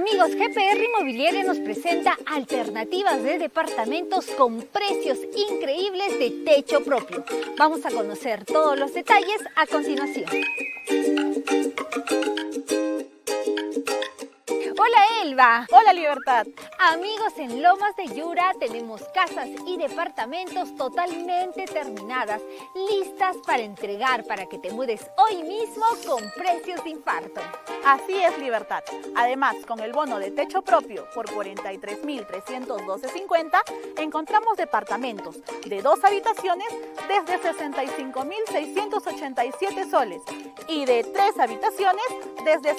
Amigos, GPR Inmobiliaria nos presenta alternativas de departamentos con precios increíbles de techo propio. Vamos a conocer todos los detalles a continuación. Hola Elba. Hola Libertad. Amigos, en Lomas de Yura tenemos casas y departamentos totalmente terminadas, listas para entregar para que te mudes hoy mismo con precios de infarto. Así es Libertad. Además, con el bono de techo propio por 43.312.50 encontramos departamentos de dos habitaciones desde 65.687 soles y de tres habitaciones desde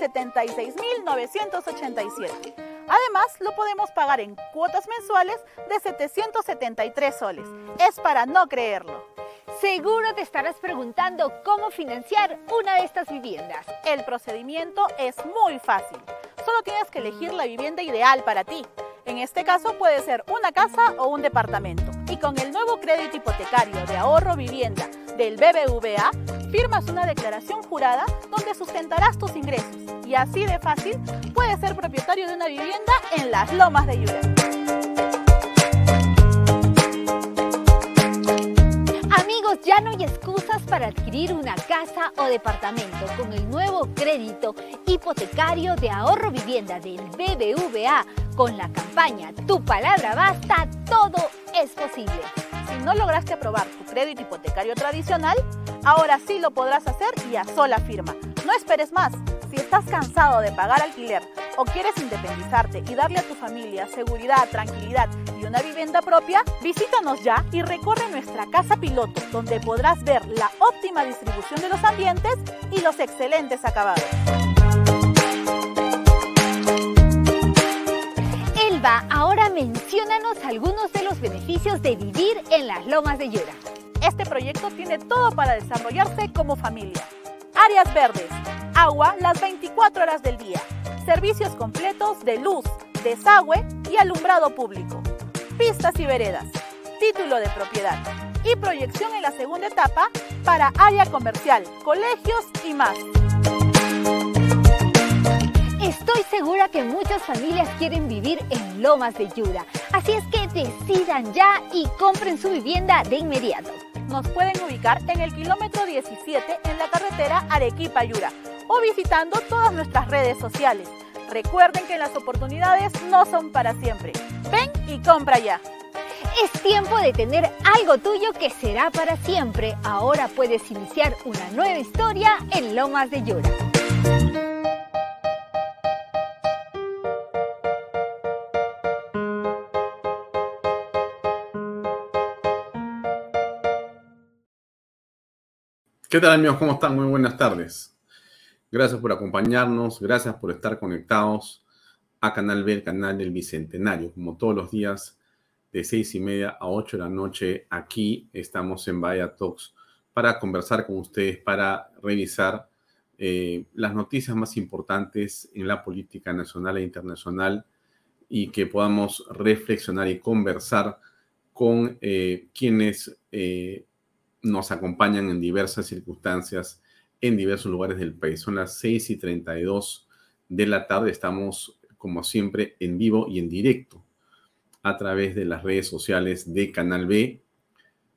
76.987 Además, lo podemos pagar en cuotas mensuales de 773 soles. Es para no creerlo. Seguro te estarás preguntando cómo financiar una de estas viviendas. El procedimiento es muy fácil. Solo tienes que elegir la vivienda ideal para ti. En este caso puede ser una casa o un departamento. Y con el nuevo crédito hipotecario de ahorro vivienda del BBVA, firmas una declaración jurada donde sustentarás tus ingresos. Y así de fácil puedes ser propietario de una vivienda en las lomas de Yura. Amigos, ya no hay excusas para adquirir una casa o departamento con el nuevo crédito hipotecario de ahorro vivienda del BBVA con la campaña Tu palabra basta, todo es posible. Si no lograste aprobar tu crédito hipotecario tradicional, ahora sí lo podrás hacer y a sola firma. No esperes más. Si estás cansado de pagar alquiler o quieres independizarte y darle a tu familia seguridad, tranquilidad y una vivienda propia, visítanos ya y recorre nuestra casa piloto, donde podrás ver la óptima distribución de los ambientes y los excelentes acabados. Elba, ahora menciónanos algunos de los beneficios de vivir en las lomas de Yura. Este proyecto tiene todo para desarrollarse como familia. Áreas verdes, agua las 24 horas del día, servicios completos de luz, desagüe y alumbrado público, pistas y veredas, título de propiedad y proyección en la segunda etapa para área comercial, colegios y más. Estoy segura que muchas familias quieren vivir en Lomas de Yura, así es que decidan ya y compren su vivienda de inmediato. Nos pueden ubicar en el kilómetro 17 en la carretera Arequipa-Yura o visitando todas nuestras redes sociales. Recuerden que las oportunidades no son para siempre. Ven y compra ya. Es tiempo de tener algo tuyo que será para siempre. Ahora puedes iniciar una nueva historia en Lomas de Yura. ¿Qué tal amigos? ¿Cómo están? Muy buenas tardes. Gracias por acompañarnos, gracias por estar conectados a Canal B, el canal del Bicentenario. Como todos los días, de seis y media a ocho de la noche, aquí estamos en Vaya Talks para conversar con ustedes, para revisar eh, las noticias más importantes en la política nacional e internacional y que podamos reflexionar y conversar con eh, quienes eh, nos acompañan en diversas circunstancias en diversos lugares del país. Son las 6 y 32 de la tarde. Estamos, como siempre, en vivo y en directo a través de las redes sociales de Canal B,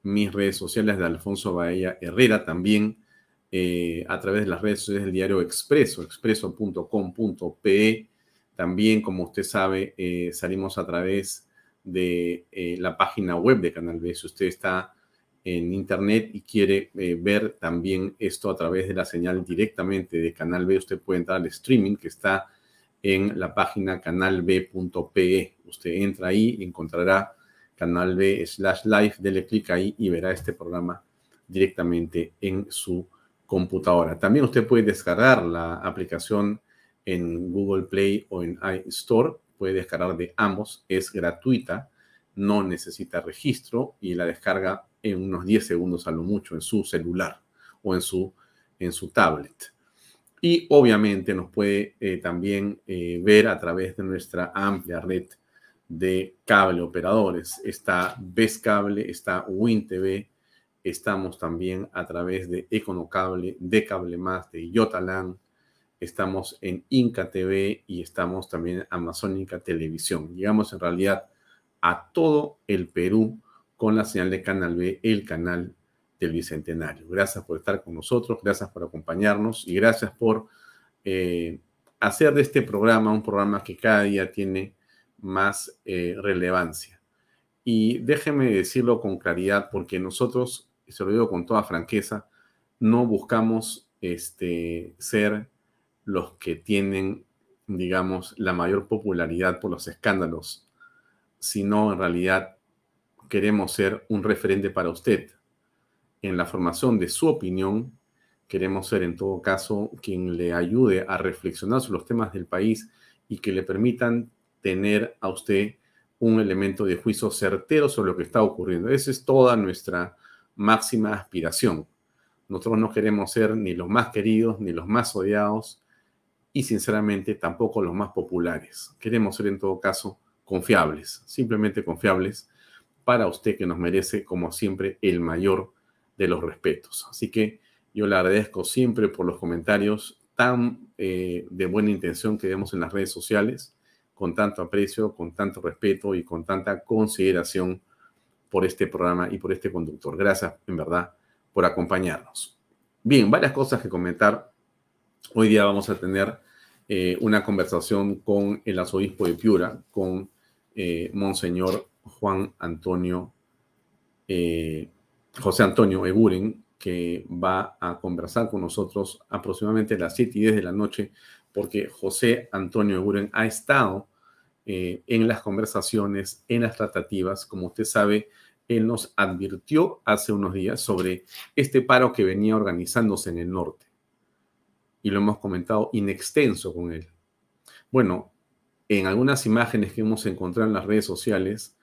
mis redes sociales de Alfonso Bahía Herrera también, eh, a través de las redes sociales del diario Expreso, expreso.com.pe. También, como usted sabe, eh, salimos a través de eh, la página web de Canal B. Si usted está en internet y quiere eh, ver también esto a través de la señal directamente de Canal B, usted puede entrar al streaming que está en la página canalb.pe. Usted entra ahí y encontrará Canal B slash live, dele clic ahí y verá este programa directamente en su computadora. También usted puede descargar la aplicación en Google Play o en iStore. Puede descargar de ambos, es gratuita no necesita registro y la descarga en unos 10 segundos a lo mucho en su celular o en su, en su tablet. Y obviamente nos puede eh, también eh, ver a través de nuestra amplia red de cable operadores. Está Cable, está WinTV, estamos también a través de Econocable, de Cable Más, de Yotalan, estamos en Inca TV y estamos también en Amazónica Televisión. Llegamos en realidad a todo el Perú con la señal de Canal B, el canal del Bicentenario. Gracias por estar con nosotros, gracias por acompañarnos y gracias por eh, hacer de este programa un programa que cada día tiene más eh, relevancia. Y déjeme decirlo con claridad, porque nosotros, y se lo digo con toda franqueza, no buscamos este, ser los que tienen, digamos, la mayor popularidad por los escándalos, sino en realidad queremos ser un referente para usted en la formación de su opinión. Queremos ser, en todo caso, quien le ayude a reflexionar sobre los temas del país y que le permitan tener a usted un elemento de juicio certero sobre lo que está ocurriendo. Esa es toda nuestra máxima aspiración. Nosotros no queremos ser ni los más queridos ni los más odiados y sinceramente tampoco los más populares. Queremos ser en todo caso confiables, simplemente confiables para usted que nos merece como siempre el mayor de los respetos. Así que yo le agradezco siempre por los comentarios tan eh, de buena intención que vemos en las redes sociales con tanto aprecio, con tanto respeto y con tanta consideración por este programa y por este conductor. Gracias, en verdad, por acompañarnos. Bien, varias cosas que comentar. Hoy día vamos a tener eh, una conversación con el arzobispo de Piura, con eh, Monseñor Juan Antonio, eh, José Antonio Eguren, que va a conversar con nosotros aproximadamente a las 7 y 10 de la noche porque José Antonio Eguren ha estado eh, en las conversaciones, en las tratativas. Como usted sabe, él nos advirtió hace unos días sobre este paro que venía organizándose en el norte. Y lo hemos comentado in extenso con él. Bueno, en algunas imágenes que hemos encontrado en las redes sociales,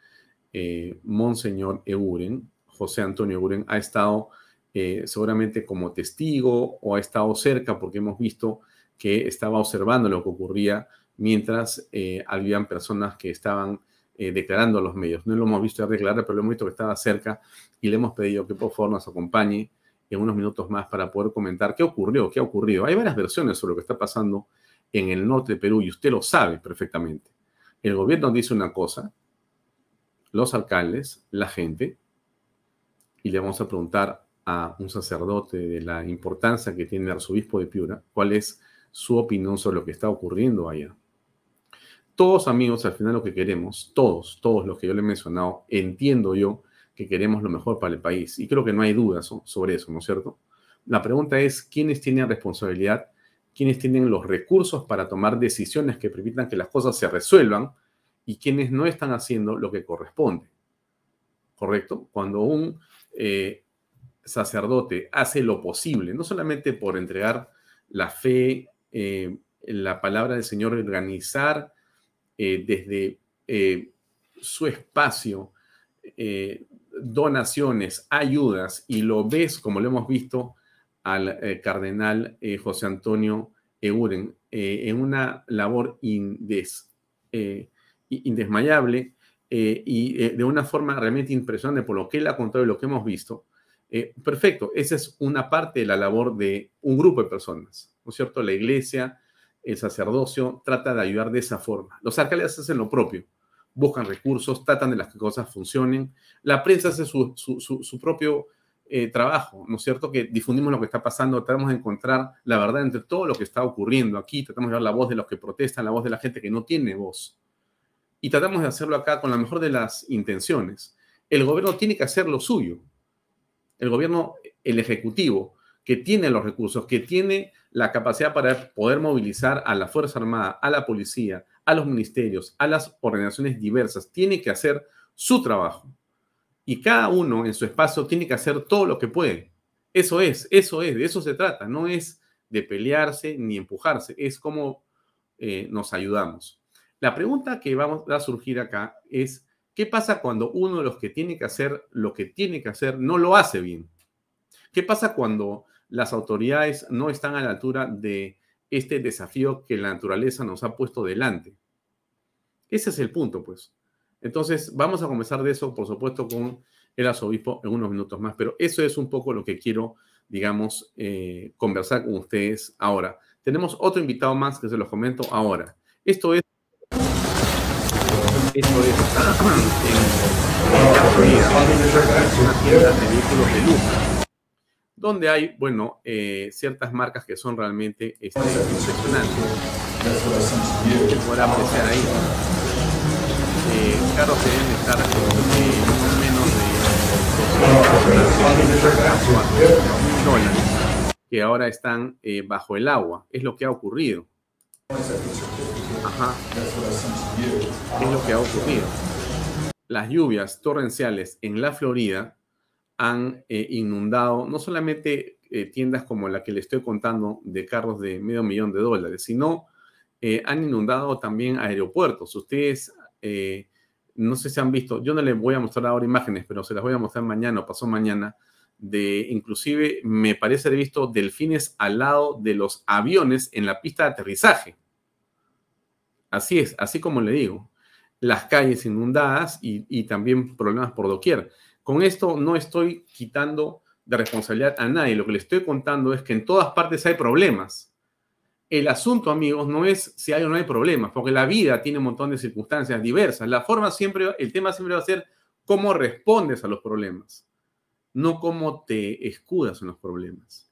eh, Monseñor Euren, José Antonio Euren, ha estado eh, seguramente como testigo o ha estado cerca porque hemos visto que estaba observando lo que ocurría mientras eh, habían personas que estaban eh, declarando a los medios. No lo hemos visto declarar, pero hemos visto que estaba cerca y le hemos pedido que por favor nos acompañe en unos minutos más para poder comentar qué ocurrió, qué ha ocurrido. Hay varias versiones sobre lo que está pasando en el norte de Perú y usted lo sabe perfectamente. El gobierno dice una cosa, los alcaldes, la gente, y le vamos a preguntar a un sacerdote de la importancia que tiene el arzobispo de Piura, cuál es su opinión sobre lo que está ocurriendo allá. Todos amigos, al final lo que queremos, todos, todos los que yo le he mencionado, entiendo yo que queremos lo mejor para el país. Y creo que no hay dudas sobre eso, ¿no es cierto? La pregunta es, ¿quiénes tienen responsabilidad? ¿Quiénes tienen los recursos para tomar decisiones que permitan que las cosas se resuelvan? Y quiénes no están haciendo lo que corresponde. ¿Correcto? Cuando un eh, sacerdote hace lo posible, no solamente por entregar la fe eh, la palabra del Señor, organizar eh, desde eh, su espacio donaciones, ayudas, y lo ves, como lo hemos visto al cardenal José Antonio Euren, en una labor indesmayable y de una forma realmente impresionante por lo que él ha contado y lo que hemos visto. perfecto, esa es una parte de la labor de un grupo de personas ¿no es cierto? La iglesia, el sacerdocio trata de ayudar de esa forma. Los alcaldes hacen lo propio, buscan recursos, tratan de las que cosas funcionen. La prensa hace su, propio eh, trabajo, ¿no es cierto? Que difundimos lo que está pasando, tratamos de encontrar la verdad entre todo lo que está ocurriendo aquí, tratamos de dar la voz de los que protestan, la voz de la gente que no tiene voz. Y tratamos de hacerlo acá con la mejor de las intenciones. El gobierno tiene que hacer lo suyo. El gobierno, el ejecutivo, que tiene los recursos, que tiene la capacidad para poder movilizar a la Fuerza Armada, a la policía, a los ministerios, a las organizaciones diversas, tiene que hacer su trabajo. Y cada uno en su espacio tiene que hacer todo lo que puede. Eso es, eso es, de eso se trata. No es de pelearse ni empujarse, es como eh, nos ayudamos. La pregunta que vamos a surgir acá es ¿Qué pasa cuando uno de los que tiene que hacer lo que tiene que hacer no lo hace bien? ¿Qué pasa cuando las autoridades no están a la altura de este desafío que la naturaleza nos ha puesto delante? Ese es el punto, pues. Entonces, vamos a comenzar de eso, por supuesto, con el arzobispo en unos minutos más, pero eso es un poco lo que quiero, digamos, eh, conversar con ustedes ahora. Tenemos otro invitado más que se los comento ahora. Esto es es en, una tienda de vehículos de lujo, donde hay, bueno, eh, ciertas marcas que son realmente este, impresionantes. Podrá apreciar ahí. Eh, carros que deben estar eh, menos de dólares, que ahora están eh, bajo el agua. Es lo que ha ocurrido. Ajá. Es lo que ha ocurrido. Las lluvias torrenciales en la Florida han eh, inundado no solamente eh, tiendas como la que le estoy contando de carros de medio millón de dólares, sino eh, han inundado también aeropuertos. Ustedes, no sé si han visto, yo no les voy a mostrar ahora imágenes, pero se las voy a mostrar mañana o pasó mañana, de inclusive me parece haber visto delfines al lado de los aviones en la pista de aterrizaje. Así es, así como le digo. Las calles inundadas y, también problemas por doquier. Con esto no estoy quitando de responsabilidad a nadie. Lo que le estoy contando es que en todas partes hay problemas. El asunto, amigos, no es si hay o no hay problemas, porque la vida tiene un montón de circunstancias diversas. La forma siempre, el tema siempre va a ser cómo respondes a los problemas, no cómo te escudas en los problemas,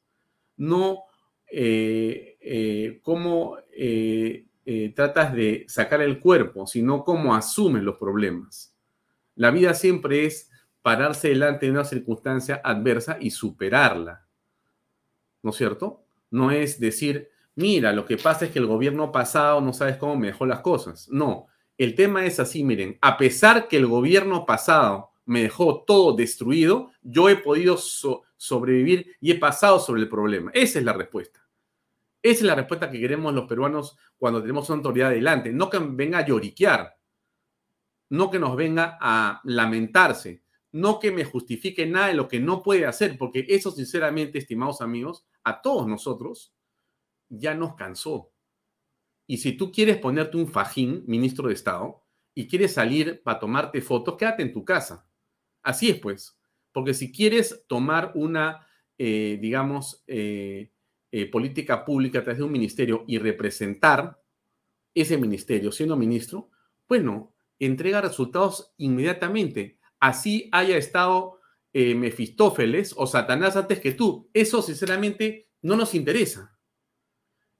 no eh, eh, cómo eh, eh, tratas de sacar el cuerpo, sino cómo asumes los problemas. La vida siempre es pararse delante de una circunstancia adversa y superarla. ¿No es cierto? No es decir, mira, lo que pasa es que el gobierno pasado no sabes cómo me dejó las cosas. No, el tema es así, miren, a pesar que el gobierno pasado me dejó todo destruido, yo he podido sobrevivir y he pasado sobre el problema. Esa es la respuesta. Esa es la respuesta que queremos los peruanos cuando tenemos una autoridad delante. No que venga a lloriquear, no que nos venga a lamentarse, no que me justifique nada de lo que no puede hacer, porque eso sinceramente, estimados amigos, a todos nosotros ya nos cansó. Y si tú quieres ponerte un fajín, ministro de Estado, y quieres salir para tomarte fotos, quédate en tu casa. Así es, pues. Porque si quieres tomar una, eh, digamos, eh, eh, política pública a través de un ministerio y representar ese ministerio siendo ministro, bueno, entrega resultados inmediatamente. Así haya estado eh, Mefistófeles o Satanás antes que tú. Eso sinceramente no nos interesa.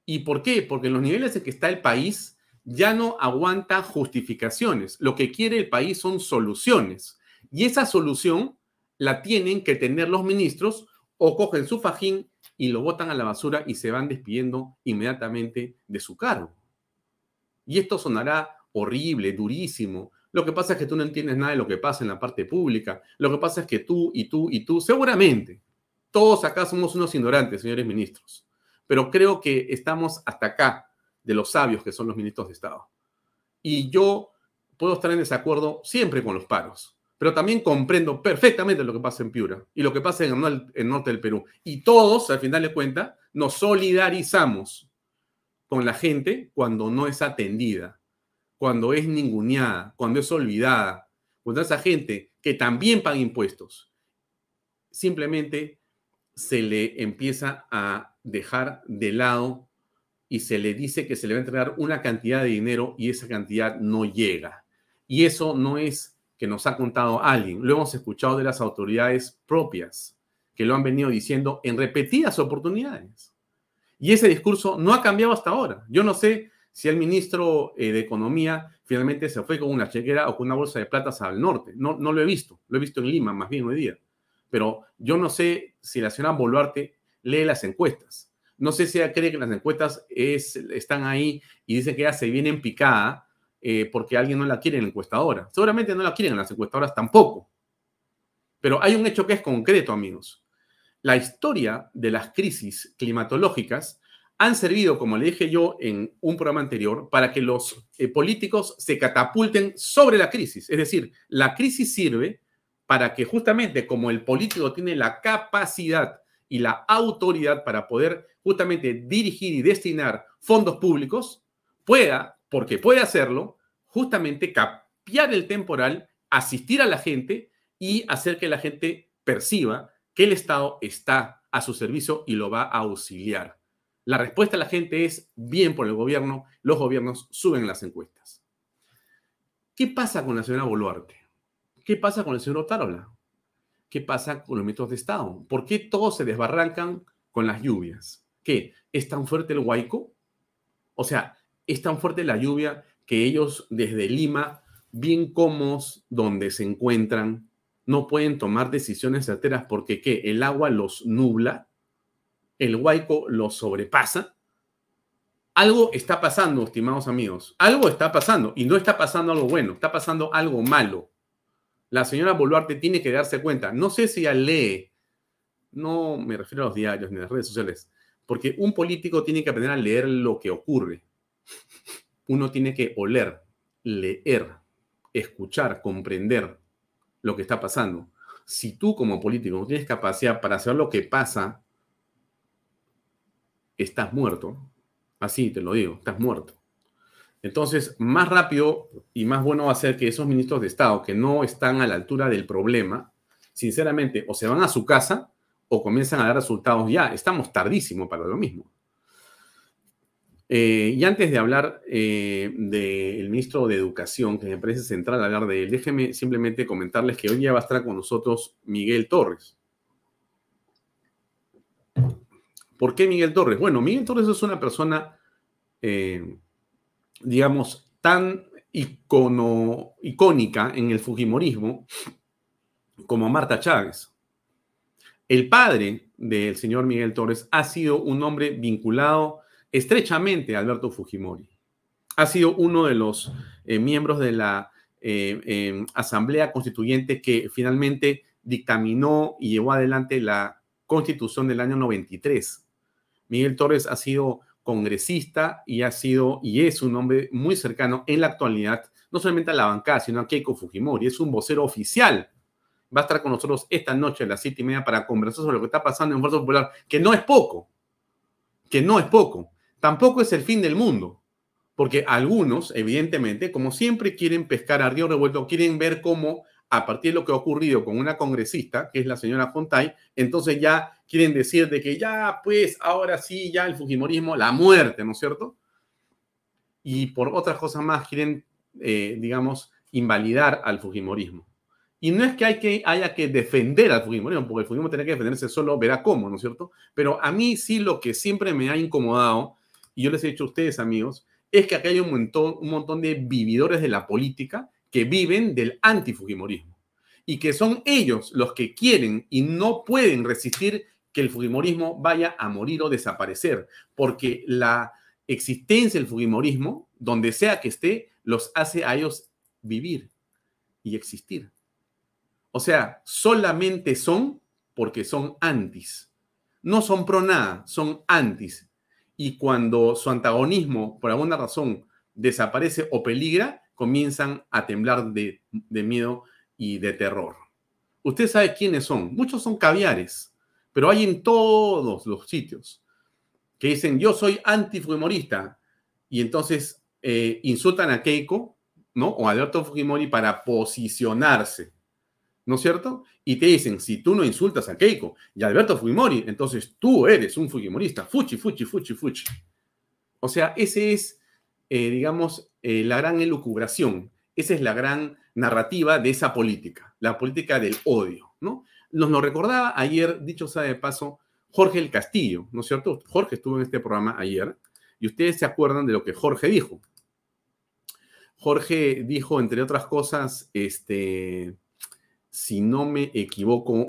¿Y por qué? Porque en los niveles en que está el país ya no aguanta justificaciones. Lo que quiere el país son soluciones. Y esa solución la tienen que tener los ministros o cogen su fajín y lo botan a la basura y se van despidiendo inmediatamente de su cargo. Y esto sonará horrible, durísimo. Lo que pasa es que tú no entiendes nada de lo que pasa en la parte pública. Lo que pasa es que tú y tú y tú, seguramente, todos acá somos unos ignorantes, señores ministros. Pero creo que estamos hasta acá de los sabios que son los ministros de Estado. Y yo puedo estar en desacuerdo siempre con los paros pero también comprendo perfectamente lo que pasa en Piura y lo que pasa en el, norte del Perú. Y todos, al final de cuentas, nos solidarizamos con la gente cuando no es atendida, cuando es ninguneada, cuando es olvidada, cuando esa gente que también paga impuestos, simplemente se le empieza a dejar de lado y se le dice que se le va a entregar una cantidad de dinero y esa cantidad no llega. Y eso no es que nos ha contado alguien, lo hemos escuchado de las autoridades propias, que lo han venido diciendo en repetidas oportunidades. Y ese discurso no ha cambiado hasta ahora. Yo no sé si el ministro eh, de Economía finalmente se fue con una chequera o con una bolsa de platas al norte. No, no lo he visto. Lo he visto en Lima, más bien hoy día. Pero yo no sé si la señora Boluarte lee las encuestas. No sé si ella cree que las encuestas es, están ahí y dicen que ella se viene en picada eh, porque alguien no la quiere en la encuestadora. Seguramente no la quieren en las encuestadoras tampoco. Pero hay un hecho que es concreto, amigos. La historia de las crisis climatológicas han servido, como le dije yo en un programa anterior, para que los eh, políticos se catapulten sobre la crisis. Es decir, la crisis sirve para que justamente como el político tiene la capacidad y la autoridad para poder justamente dirigir y destinar fondos públicos, pueda, porque puede hacerlo, justamente capiar el temporal, asistir a la gente y hacer que la gente perciba que el Estado está a su servicio y lo va a auxiliar. La respuesta de la gente es bien por el gobierno, los gobiernos suben las encuestas. ¿Qué pasa con la señora Boluarte? ¿Qué pasa con el señor Otárola? ¿Qué pasa con los ministros de Estado? ¿Por qué todos se desbarrancan con las lluvias? ¿Qué? ¿Es tan fuerte el huaico? O sea, es tan fuerte la lluvia que ellos desde Lima, bien cómodos donde se encuentran, no pueden tomar decisiones certeras porque ¿qué? El agua los nubla el huaico lo sobrepasa. Algo está pasando, estimados amigos. Algo está pasando. Y no está pasando algo bueno, está pasando algo malo. La señora Boluarte tiene que darse cuenta. No sé si ella lee, no me refiero a los diarios ni a las redes sociales, porque un político tiene que aprender a leer lo que ocurre. Uno tiene que oler, leer, escuchar, comprender lo que está pasando. Si tú como político no tienes capacidad para saber lo que pasa estás muerto. Así te lo digo, estás muerto. Entonces, más rápido y más bueno va a ser que esos ministros de Estado que no están a la altura del problema, sinceramente, o se van a su casa o comienzan a dar resultados ya. Estamos tardísimo para lo mismo. Eh, y antes de hablar eh, del ministro de Educación, que me parece central hablar de él, déjenme simplemente comentarles que hoy día va a estar con nosotros Miguel Torres. ¿Por qué Miguel Torres? Bueno, Miguel Torres es una persona, eh, digamos, tan icónica en el Fujimorismo como Marta Chávez. El padre del señor Miguel Torres ha sido un hombre vinculado estrechamente Alberto Fujimori. Ha sido uno de los eh, miembros de la eh, Asamblea Constituyente que finalmente dictaminó y llevó adelante la Constitución del año 93. Miguel Torres ha sido congresista y ha sido y es un hombre muy cercano en la actualidad, no solamente a la bancada, sino a Keiko Fujimori. Es un vocero oficial. Va a estar con nosotros esta noche a las siete y media para conversar sobre lo que está pasando en Fuerza Popular, que no es poco, que no es poco. Tampoco es el fin del mundo, porque algunos, evidentemente, como siempre quieren pescar a río revuelto, quieren ver cómo a partir de lo que ha ocurrido con una congresista, que es la señora Fontay, entonces ya quieren decir de que ya, pues, ahora sí, ya el Fujimorismo, la muerte, ¿no es cierto? Y por otras cosas más quieren, eh, digamos, invalidar al Fujimorismo. Y no es que, hay que haya que defender al Fujimorismo, porque el Fujimorismo tiene que defenderse solo, verá cómo, ¿no es cierto? Pero a mí sí lo que siempre me ha incomodado, y yo les he dicho a ustedes, amigos, es que aquí hay un montón, un montón de vividores de la política que viven del antifujimorismo y que son ellos los que quieren y no pueden resistir que el fujimorismo vaya a morir o desaparecer, porque la existencia del fujimorismo, donde sea que esté, los hace a ellos vivir y existir. O sea, solamente son porque son antis. No son pro nada, son antis. Y cuando su antagonismo, por alguna razón, desaparece o peligra, comienzan a temblar de, miedo y de terror. Usted sabe quiénes son. Muchos son caviares, pero hay en todos los sitios que dicen yo soy antifujimorista y entonces eh, insultan a Keiko, ¿no? O a Alberto Fujimori para posicionarse, ¿no es cierto? Y te dicen, si tú no insultas a Keiko y Alberto Fujimori, entonces tú eres un fujimorista. Fuchi, fuchi, fuchi, fuchi. O sea, ese es eh, digamos, eh, la gran elucubración. Esa es la gran narrativa de esa política, la política del odio, ¿no? Nos lo recordaba ayer, dicho sea de paso, Jorge el Castillo, ¿no es cierto? Jorge estuvo en este programa ayer y ustedes se acuerdan de lo que Jorge dijo. Jorge dijo, entre otras cosas, este, si no me equivoco,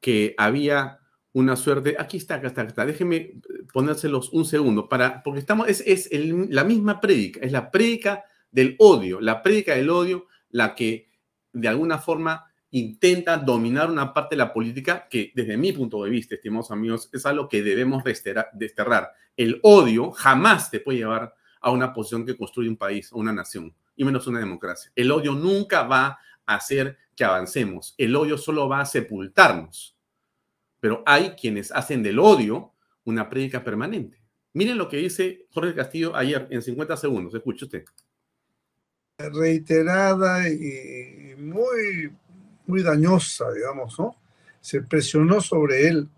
que había una suerte. Aquí está, acá está, acá está. Déjenme ponérselos un segundo, para, porque estamos, es, es la misma prédica, es la prédica del odio, la prédica del odio, la que de alguna forma intenta dominar una parte de la política que desde mi punto de vista, estimados amigos, es algo que debemos desterrar. El odio jamás te puede llevar a una posición que construye un país o una nación, y menos una democracia. El odio nunca va a hacer que avancemos. El odio solo va a sepultarnos. Pero hay quienes hacen del odio una prédica permanente. Miren lo que dice Jorge Castillo ayer en 50 segundos. Escuche usted. Reiterada y muy, muy dañosa, digamos, ¿no? Se presionó sobre él,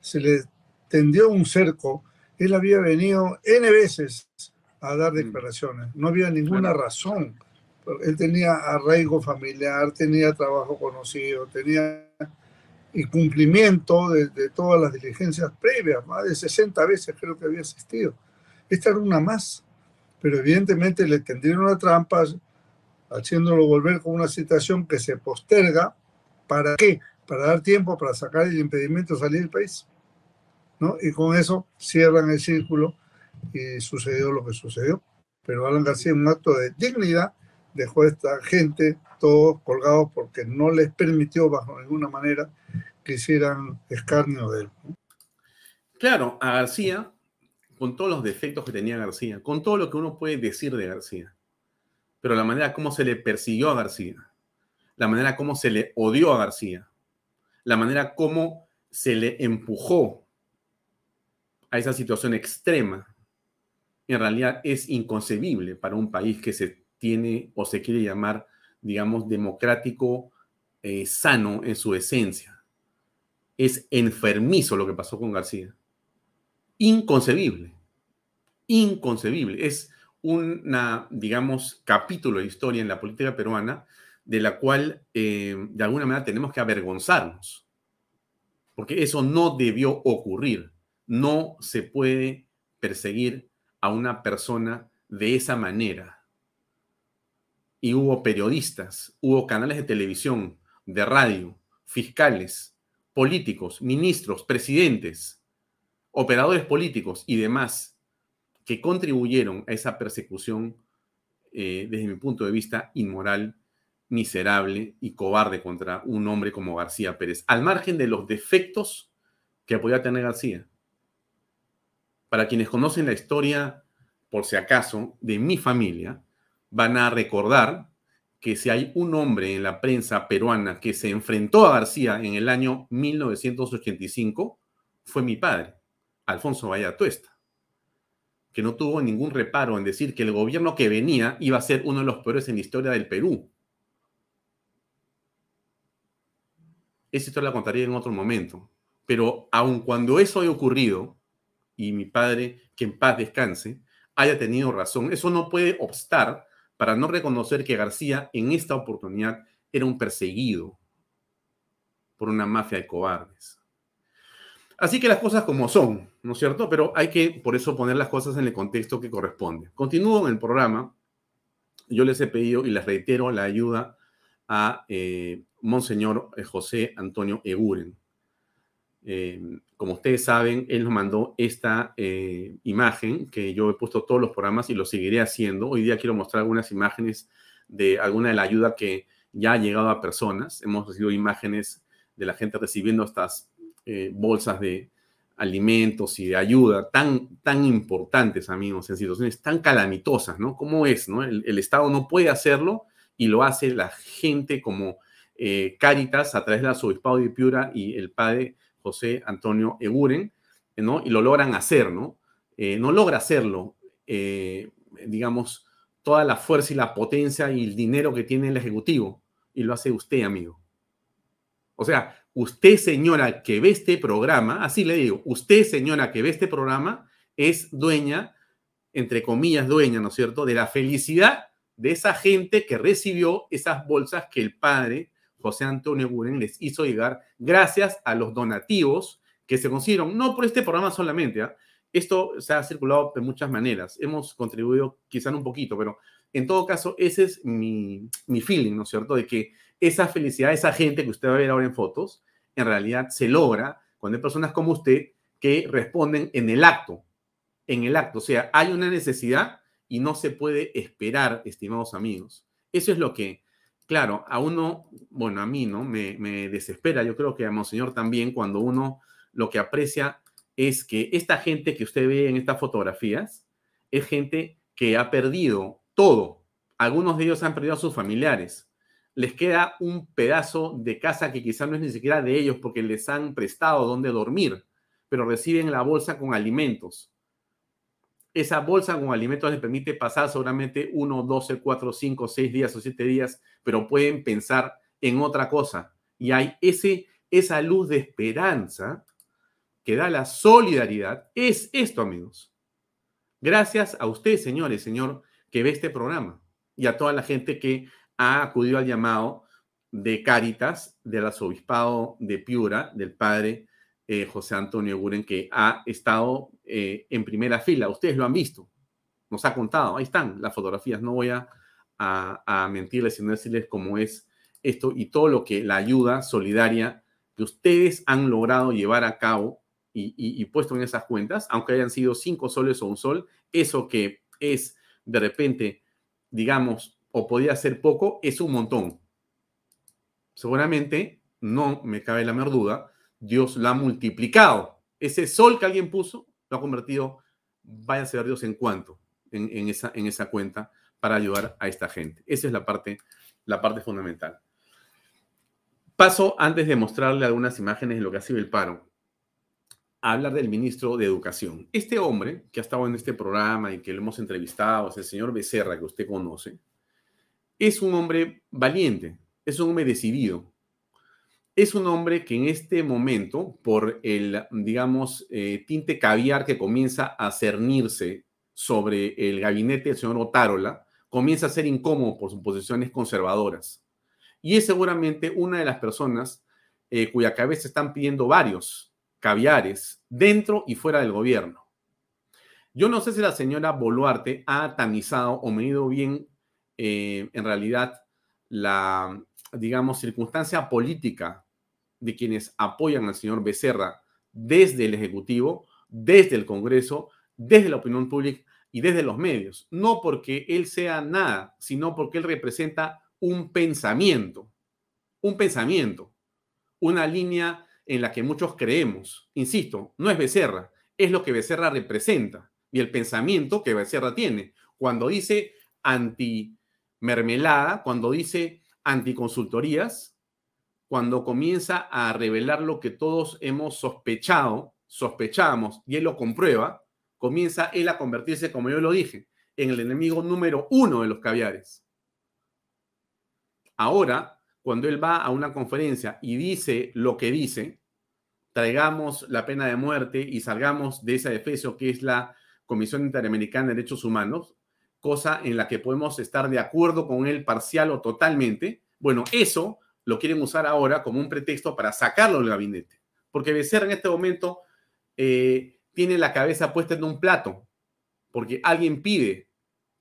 se le tendió un cerco. Él había venido N veces a dar mm. declaraciones. No había ninguna razón. Él tenía arraigo familiar, tenía trabajo conocido, tenía y cumplimiento de, todas las diligencias previas. Más de 60 veces creo que había asistido. Esta era una más. Pero evidentemente le tendrían una trampa haciéndolo volver con una situación que se posterga. ¿Para qué? Para dar tiempo para sacar el impedimento de salir del país. ¿no? Y con eso cierran el círculo y sucedió lo que sucedió. Pero Alan García, un acto de dignidad, dejó a esta gente todos colgados porque no les permitió bajo ninguna manera que hicieran escarnio de él. Claro, a García, con todos los defectos que tenía García, con todo lo que uno puede decir de García, pero la manera como se le persiguió a García, la manera como se le odió a García, la manera como se le empujó a esa situación extrema, en realidad es inconcebible para un país que se tiene o se quiere llamar, digamos, democrático eh, sano en su esencia. Es enfermizo lo que pasó con García. Inconcebible. Inconcebible. Es una, digamos, capítulo de historia en la política peruana de la cual eh, de alguna manera tenemos que avergonzarnos. Porque eso no debió ocurrir. No se puede perseguir a una persona de esa manera. Y hubo periodistas, hubo canales de televisión, de radio, fiscales, políticos, ministros, presidentes, operadores políticos y demás que contribuyeron a esa persecución, eh, desde mi punto de vista, inmoral, miserable y cobarde contra un hombre como García Pérez, al margen de los defectos que podía tener García. Para quienes conocen la historia, por si acaso, de mi familia, van a recordar que si hay un hombre en la prensa peruana que se enfrentó a García en el año 1985, fue mi padre, Alfonso Tuesta, que no tuvo ningún reparo en decir que el gobierno que venía iba a ser uno de los peores en la historia del Perú. Esa historia la contaría en otro momento. Pero aun cuando eso haya ocurrido, y mi padre, que en paz descanse, haya tenido razón. Eso no puede obstar para no reconocer que García en esta oportunidad era un perseguido por una mafia de cobardes. Así que las cosas como son, ¿no es cierto? Pero hay que por eso poner las cosas en el contexto que corresponde. Continúo en el programa. Yo les he pedido y les reitero la ayuda a eh, Monseñor eh, José Antonio Eguren. Eh, como ustedes saben, él nos mandó esta eh, imagen que yo he puesto todos los programas y lo seguiré haciendo. Hoy día quiero mostrar algunas imágenes de alguna de la ayuda que ya ha llegado a personas. Hemos recibido imágenes de la gente recibiendo estas eh, bolsas de alimentos y de ayuda tan, tan importantes, amigos, en situaciones tan calamitosas, ¿no? ¿Cómo es, no? El, Estado no puede hacerlo y lo hace la gente como Caritas a través del Arzobispado de Piura y el Padre José Antonio Eguren, ¿no? Y lo logran hacer, ¿no? Eh, no logra hacerlo, eh, digamos, toda la fuerza y la potencia y el dinero que tiene el Ejecutivo, y lo hace usted, amigo. O sea, usted, señora, que ve este programa, así le digo, usted, señora, que ve este programa, es dueña, entre comillas, dueña, ¿no es cierto?, de la felicidad de esa gente que recibió esas bolsas que el padre José Antonio Guren les hizo llegar gracias a los donativos que se consiguieron, no por este programa solamente, ¿ah? esto se ha circulado de muchas maneras, hemos contribuido quizá un poquito, pero en todo caso, ese es mi, mi feeling, ¿no es cierto? De que esa felicidad, esa gente que usted va a ver ahora en fotos, en realidad se logra cuando hay personas como usted que responden en el acto, en el acto, o sea, hay una necesidad y no se puede esperar, estimados amigos. Eso es lo que claro, a uno, bueno, a mí, ¿no? Me, desespera, yo creo que a Monseñor también, cuando uno lo que aprecia es que esta gente que usted ve en estas fotografías es gente que ha perdido todo. Algunos de ellos han perdido a sus familiares. Les queda un pedazo de casa que quizás no es ni siquiera de ellos porque les han prestado donde dormir, pero reciben la bolsa con alimentos. Esa bolsa con alimentos les permite pasar seguramente uno, 12, 4, 5, 6 días o 7 días, pero pueden pensar en otra cosa. Y hay ese, esa luz de esperanza que da la solidaridad. Es esto, amigos. Gracias a usted, señores, señor, que ve este programa y a toda la gente que ha acudido al llamado de Cáritas del arzobispado de Piura, del padre eh, José Antonio Guren, que ha estado eh, en primera fila. Ustedes lo han visto, nos ha contado, ahí están las fotografías. No voy a, a, mentirles, sino decirles cómo es esto y todo lo que la ayuda solidaria que ustedes han logrado llevar a cabo y, puesto en esas cuentas, aunque hayan sido cinco soles o un sol, eso que es de repente, digamos, o podía ser poco, es un montón. Seguramente, no me cabe la menor Dios lo ha multiplicado. Ese sol que alguien puso lo ha convertido, váyanse a Dios en cuanto, en, esa, en esa cuenta para ayudar a esta gente. Esa es la parte, la parte fundamental. Paso antes de mostrarle algunas imágenes de lo que ha sido el paro hablar del ministro de Educación. Este hombre que ha estado en este programa y que lo hemos entrevistado, es el señor Becerra, que usted conoce, es un hombre valiente, es un hombre decidido. Es un hombre que en este momento, por el, digamos, eh, tinte caviar que comienza a cernirse sobre el gabinete del señor Otárola, comienza a ser incómodo por sus posiciones conservadoras. Y es seguramente una de las personas eh, cuya cabeza están pidiendo varios caviares dentro y fuera del gobierno. Yo no sé si la señora Boluarte ha tamizado o medido bien eh, en realidad la, digamos, circunstancia política de quienes apoyan al señor Becerra desde el Ejecutivo, desde el Congreso, desde la opinión pública y desde los medios. No porque él sea nada, sino porque él representa un pensamiento, un pensamiento, una línea en la que muchos creemos. Insisto, no es Becerra, es lo que Becerra representa y el pensamiento que Becerra tiene. Cuando dice anti-mermelada, cuando dice anticonsultorías, cuando comienza a revelar lo que todos hemos sospechado, sospechamos, y él lo comprueba, comienza él a convertirse, como yo lo dije, en el enemigo número uno de los caviares. Ahora, cuando él va a una conferencia y dice lo que dice, traigamos la pena de muerte y salgamos de esa defensa que es la Comisión Interamericana de Derechos Humanos, cosa en la que podemos estar de acuerdo con él parcial o totalmente, bueno, eso lo quieren usar ahora como un pretexto para sacarlo del gabinete, porque Becerra en este momento eh, tiene la cabeza puesta en un plato, porque alguien pide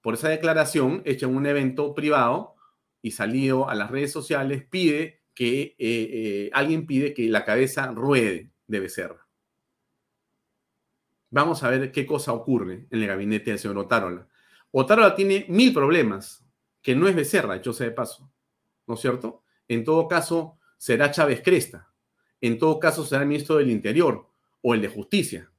por esa declaración hecha en un evento privado y salido a las redes sociales, pide que eh, eh, alguien pide que la cabeza ruede de Becerra. Vamos a ver qué cosa ocurre en el gabinete del señor Otárola. Otárola tiene mil problemas, que no es Becerra, hecho sea de paso, ¿no es cierto? En todo caso, será Chávez Cresta. En todo caso, será el ministro del Interior o el de Justicia.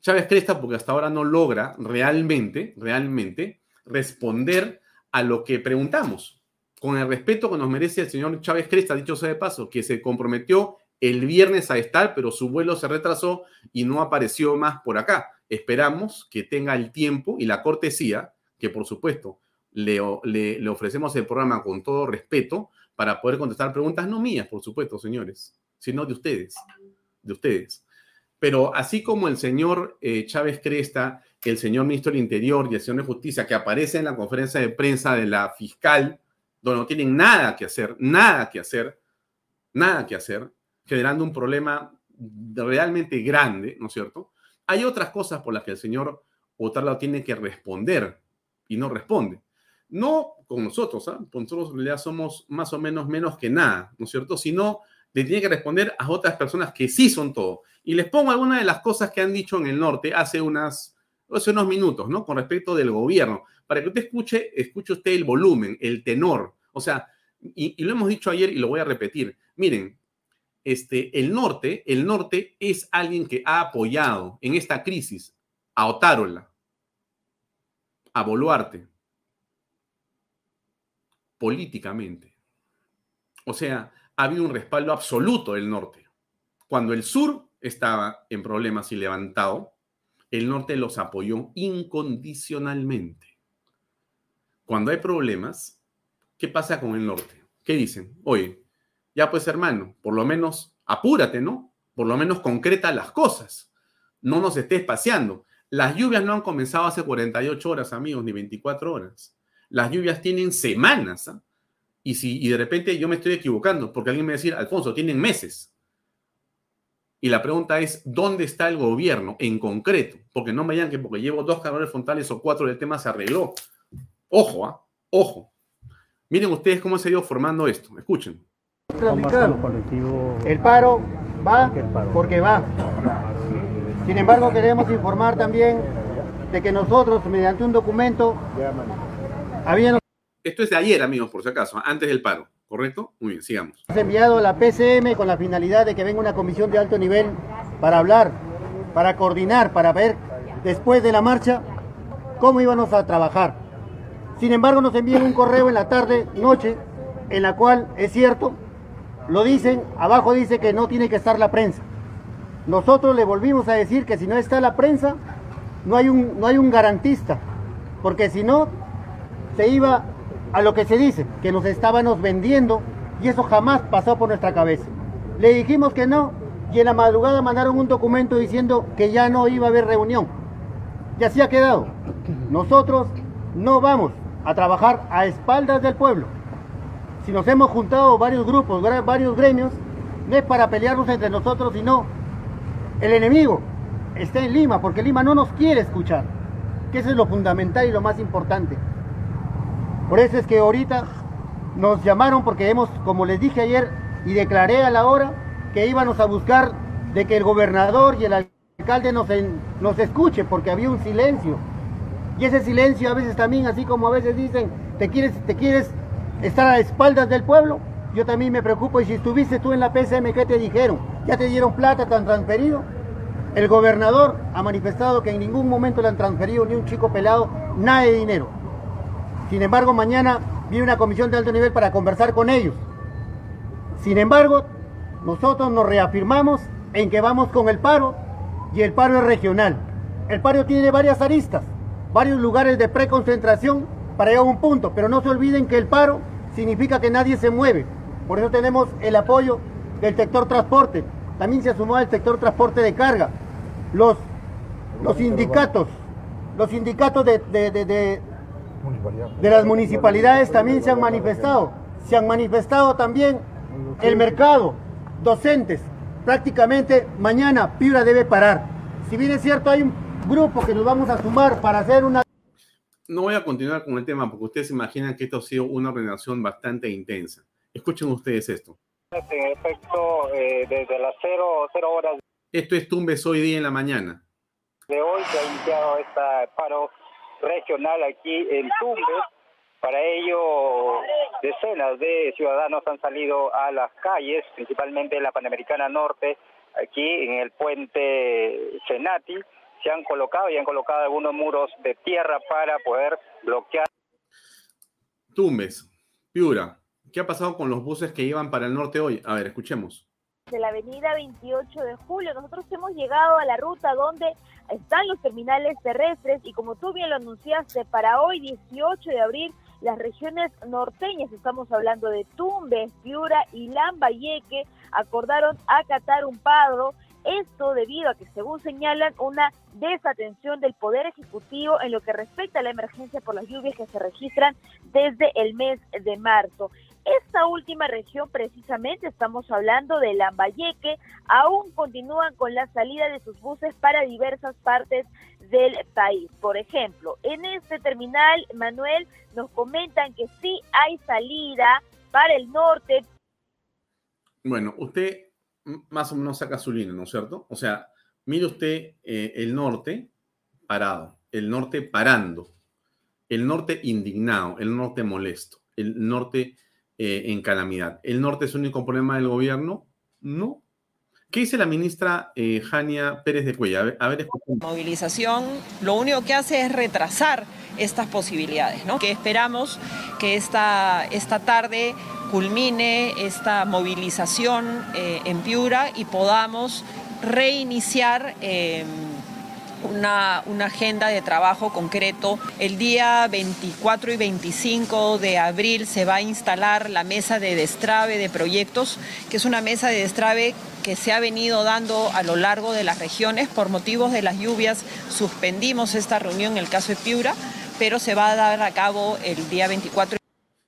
Chávez Cresta, porque hasta ahora no logra realmente, realmente responder a lo que preguntamos con el respeto que nos merece el señor Chávez Cresta, dicho sea de paso, que se comprometió el viernes a estar, pero su vuelo se retrasó y no apareció más por acá. Esperamos que tenga el tiempo y la cortesía, que por supuesto le, le, ofrecemos el programa con todo respeto para poder contestar preguntas, no mías, por supuesto, señores, sino de ustedes, de ustedes. Pero así como el señor eh, Chávez Cresta, el señor ministro del Interior y el señor de Justicia, que aparece en la conferencia de prensa de la fiscal, donde no tienen nada que hacer, nada que hacer, nada que hacer, generando un problema realmente grande, ¿no es cierto? Hay otras cosas por las que el señor Otarla tiene que responder y no responde. No con nosotros. Con nosotros en realidad somos más o menos menos que nada, ¿no es cierto? Sino le tiene que responder a otras personas que sí son todo. Y les pongo algunas de las cosas que han dicho en el norte hace, unas, hace unos minutos, ¿no? Con respecto del gobierno para que usted escuche, escuche usted el volumen, el tenor. O sea, y, lo hemos dicho ayer y lo voy a repetir. Miren, este, el norte, el norte es alguien que ha apoyado en esta crisis a Otárola, a Boluarte, políticamente. O sea, ha habido un respaldo absoluto del norte. Cuando el sur estaba en problemas y levantado, el norte los apoyó incondicionalmente. Cuando hay problemas, ¿qué pasa con el norte? ¿Qué dicen? Oye, ya pues hermano, por lo menos apúrate, ¿no? Por lo menos concreta las cosas. No nos estés paseando. Las lluvias no han comenzado hace 48 horas, amigos, ni 24 horas. Las lluvias tienen semanas. ¿ah? Y si y de repente yo me estoy equivocando, porque alguien me va a decir, Alfonso, tienen meses. Y la pregunta es, ¿dónde está el gobierno en concreto? Porque no me digan que porque llevo dos calores frontales o cuatro del tema se arregló. Ojo, ¿ah? ojo. Miren ustedes cómo se ha ido formando esto. Escuchen. El paro va porque va. Sin embargo, queremos informar también de que nosotros, mediante un documento, Esto es de ayer, amigos, por si acaso, antes del paro. ¿Correcto? Muy bien, sigamos. Hemos enviado a la PCM con la finalidad de que venga una comisión de alto nivel para hablar, para coordinar, para ver después de la marcha cómo íbamos a trabajar. Sin embargo, nos envían un correo en la tarde, noche, en la cual es cierto, lo dicen, abajo dice que no tiene que estar la prensa. Nosotros le volvimos a decir que si no está la prensa, no hay un, no hay un garantista, porque si no, se iba a lo que se dice, que nos estábamos vendiendo y eso jamás pasó por nuestra cabeza. Le dijimos que no y en la madrugada mandaron un documento diciendo que ya no iba a haber reunión. Y así ha quedado. Nosotros no vamos a trabajar a espaldas del pueblo. Si nos hemos juntado varios grupos, varios gremios, no es para pelearnos entre nosotros, sino el enemigo está en Lima, porque Lima no nos quiere escuchar, que eso es lo fundamental y lo más importante. Por eso es que ahorita nos llamaron porque hemos, como les dije ayer y declaré a la hora, que íbamos a buscar de que el gobernador y el alcalde nos, nos escuche porque había un silencio. Y ese silencio a veces también, así como a veces dicen, te quieres, te quieres estar a espaldas del pueblo, yo también me preocupo. Y si estuviste tú en la PCM, ¿qué te dijeron? ¿Ya te dieron plata, te han transferido? El gobernador ha manifestado que en ningún momento le han transferido ni un chico pelado nada de dinero. Sin embargo, mañana viene una comisión de alto nivel para conversar con ellos. Sin embargo, nosotros nos reafirmamos en que vamos con el paro y el paro es regional. El paro tiene varias aristas, varios lugares de preconcentración para llegar a un punto, pero no se olviden que el paro significa que nadie se mueve. Por eso tenemos el apoyo del sector transporte. También se sumó el sector transporte de carga. Los, los sindicatos, los sindicatos de, de las municipalidades también se han manifestado. Se han manifestado también el mercado, docentes. Prácticamente mañana Piura debe parar. Si bien es cierto, hay un grupo que nos vamos a sumar para hacer una... No voy a continuar con el tema porque ustedes se imaginan que esto ha sido una ordenación bastante intensa. Escuchen ustedes esto. En efecto, eh, desde las 0, horas... Esto es Tumbes hoy día en la mañana. De hoy se ha iniciado este paro regional aquí en Tumbes. Para ello, decenas de ciudadanos han salido a las calles, principalmente en la Panamericana Norte, aquí en el puente Senati. Se han colocado y han colocado algunos muros de tierra para poder bloquear. Tumbes, Piura, ¿qué ha pasado con los buses que iban para el norte hoy? A ver, escuchemos de la avenida 28 de julio. Nosotros hemos llegado a la ruta donde están los terminales terrestres y como tú bien lo anunciaste, para hoy 18 de abril las regiones norteñas, estamos hablando de Tumbes, Piura y Lambayeque, acordaron acatar un paro esto debido a que, según señalan, una desatención del Poder Ejecutivo en lo que respecta a la emergencia por las lluvias que se registran desde el mes de marzo. Esta última región, precisamente, estamos hablando de Lambayeque, aún continúan con la salida de sus buses para diversas partes del país. Por ejemplo, en este terminal, Manuel, nos comentan que sí hay salida para el norte. Bueno, usted más o menos saca su línea, ¿no es cierto? O sea, mire usted eh, el norte parado, el norte parando, el norte indignado, el norte molesto, el norte eh, en calamidad. ¿El norte es el único problema del gobierno? No. ¿Qué dice la ministra eh, Jania Pérez de Cuella? A ver, a Movilización lo único que hace es retrasar estas posibilidades, ¿no? Que esperamos que esta, esta tarde culmine esta movilización eh, en Piura y podamos reiniciar. Eh, una, agenda de trabajo concreto. El día 24 y 25 de abril se va a instalar la mesa de destrave de proyectos, que es una mesa de destrave que se ha venido dando a lo largo de las regiones. Por motivos de las lluvias suspendimos esta reunión en el caso de Piura, pero se va a dar a cabo el día 24.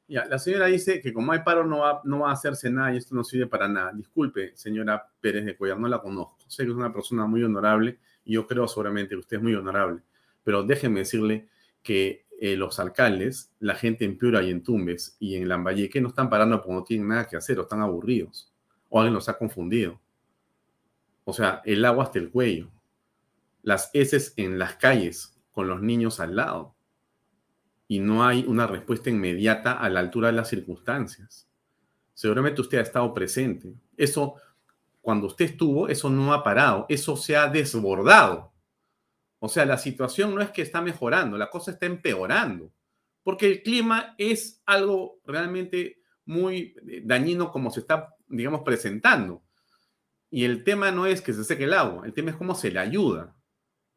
Ya, la señora dice que como hay paro no va, no va a hacerse nada y esto no sirve para nada. Disculpe, señora Pérez de Cuellar, no la conozco. Sé que es una persona muy honorable yo creo seguramente que usted es muy honorable, pero déjeme decirle que eh, los alcaldes, la gente en Piura y en Tumbes y en Lambayeque no están parando porque no tienen nada que hacer o están aburridos o alguien los ha confundido. O sea, el agua hasta el cuello, las heces en las calles con los niños al lado y no hay una respuesta inmediata a la altura de las circunstancias. Seguramente usted ha estado presente. Eso cuando usted estuvo, eso no ha parado, eso se ha desbordado. O sea, la situación no es que está mejorando, la cosa está empeorando, porque el clima es algo realmente muy eh, dañino como se está, digamos, presentando. Y el tema no es que se seque el agua, el tema es cómo se le ayuda,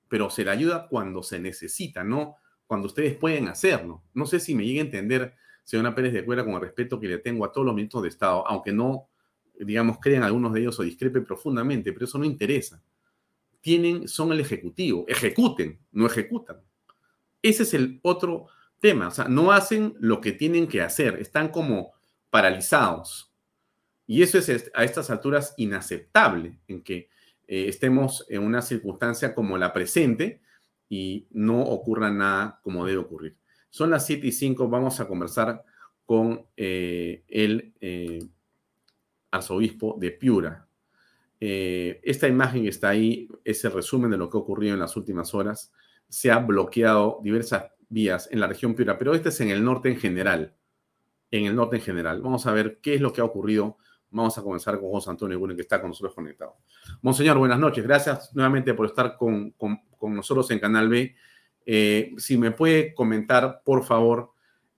pero se le ayuda cuando se necesita, no cuando ustedes pueden hacerlo. No sé si me llegue a entender, señora Pérez de Cuera, con el respeto que le tengo a todos los ministros de Estado, aunque no digamos, crean algunos de ellos o discrepen profundamente, pero eso no interesa. Tienen, son el ejecutivo, ejecuten, no ejecutan. Ese es el otro tema, o sea, no hacen lo que tienen que hacer, están como paralizados. Y eso es a estas alturas inaceptable, en que eh, estemos en una circunstancia como la presente y no ocurra nada como debe ocurrir. Son las 7 y 5, vamos a conversar con eh, el eh, arzobispo de Piura. Eh, esta imagen está ahí, es el resumen de lo que ha ocurrido en las últimas horas. Se ha bloqueado diversas vías en la región Piura, pero este es en el norte en general. En el norte en general. Vamos a ver qué es lo que ha ocurrido. Vamos a comenzar con José Antonio Guren, que está con nosotros conectado. Monseñor, buenas noches. Gracias nuevamente por estar con, nosotros en Canal B. Eh, si me puede comentar, por favor,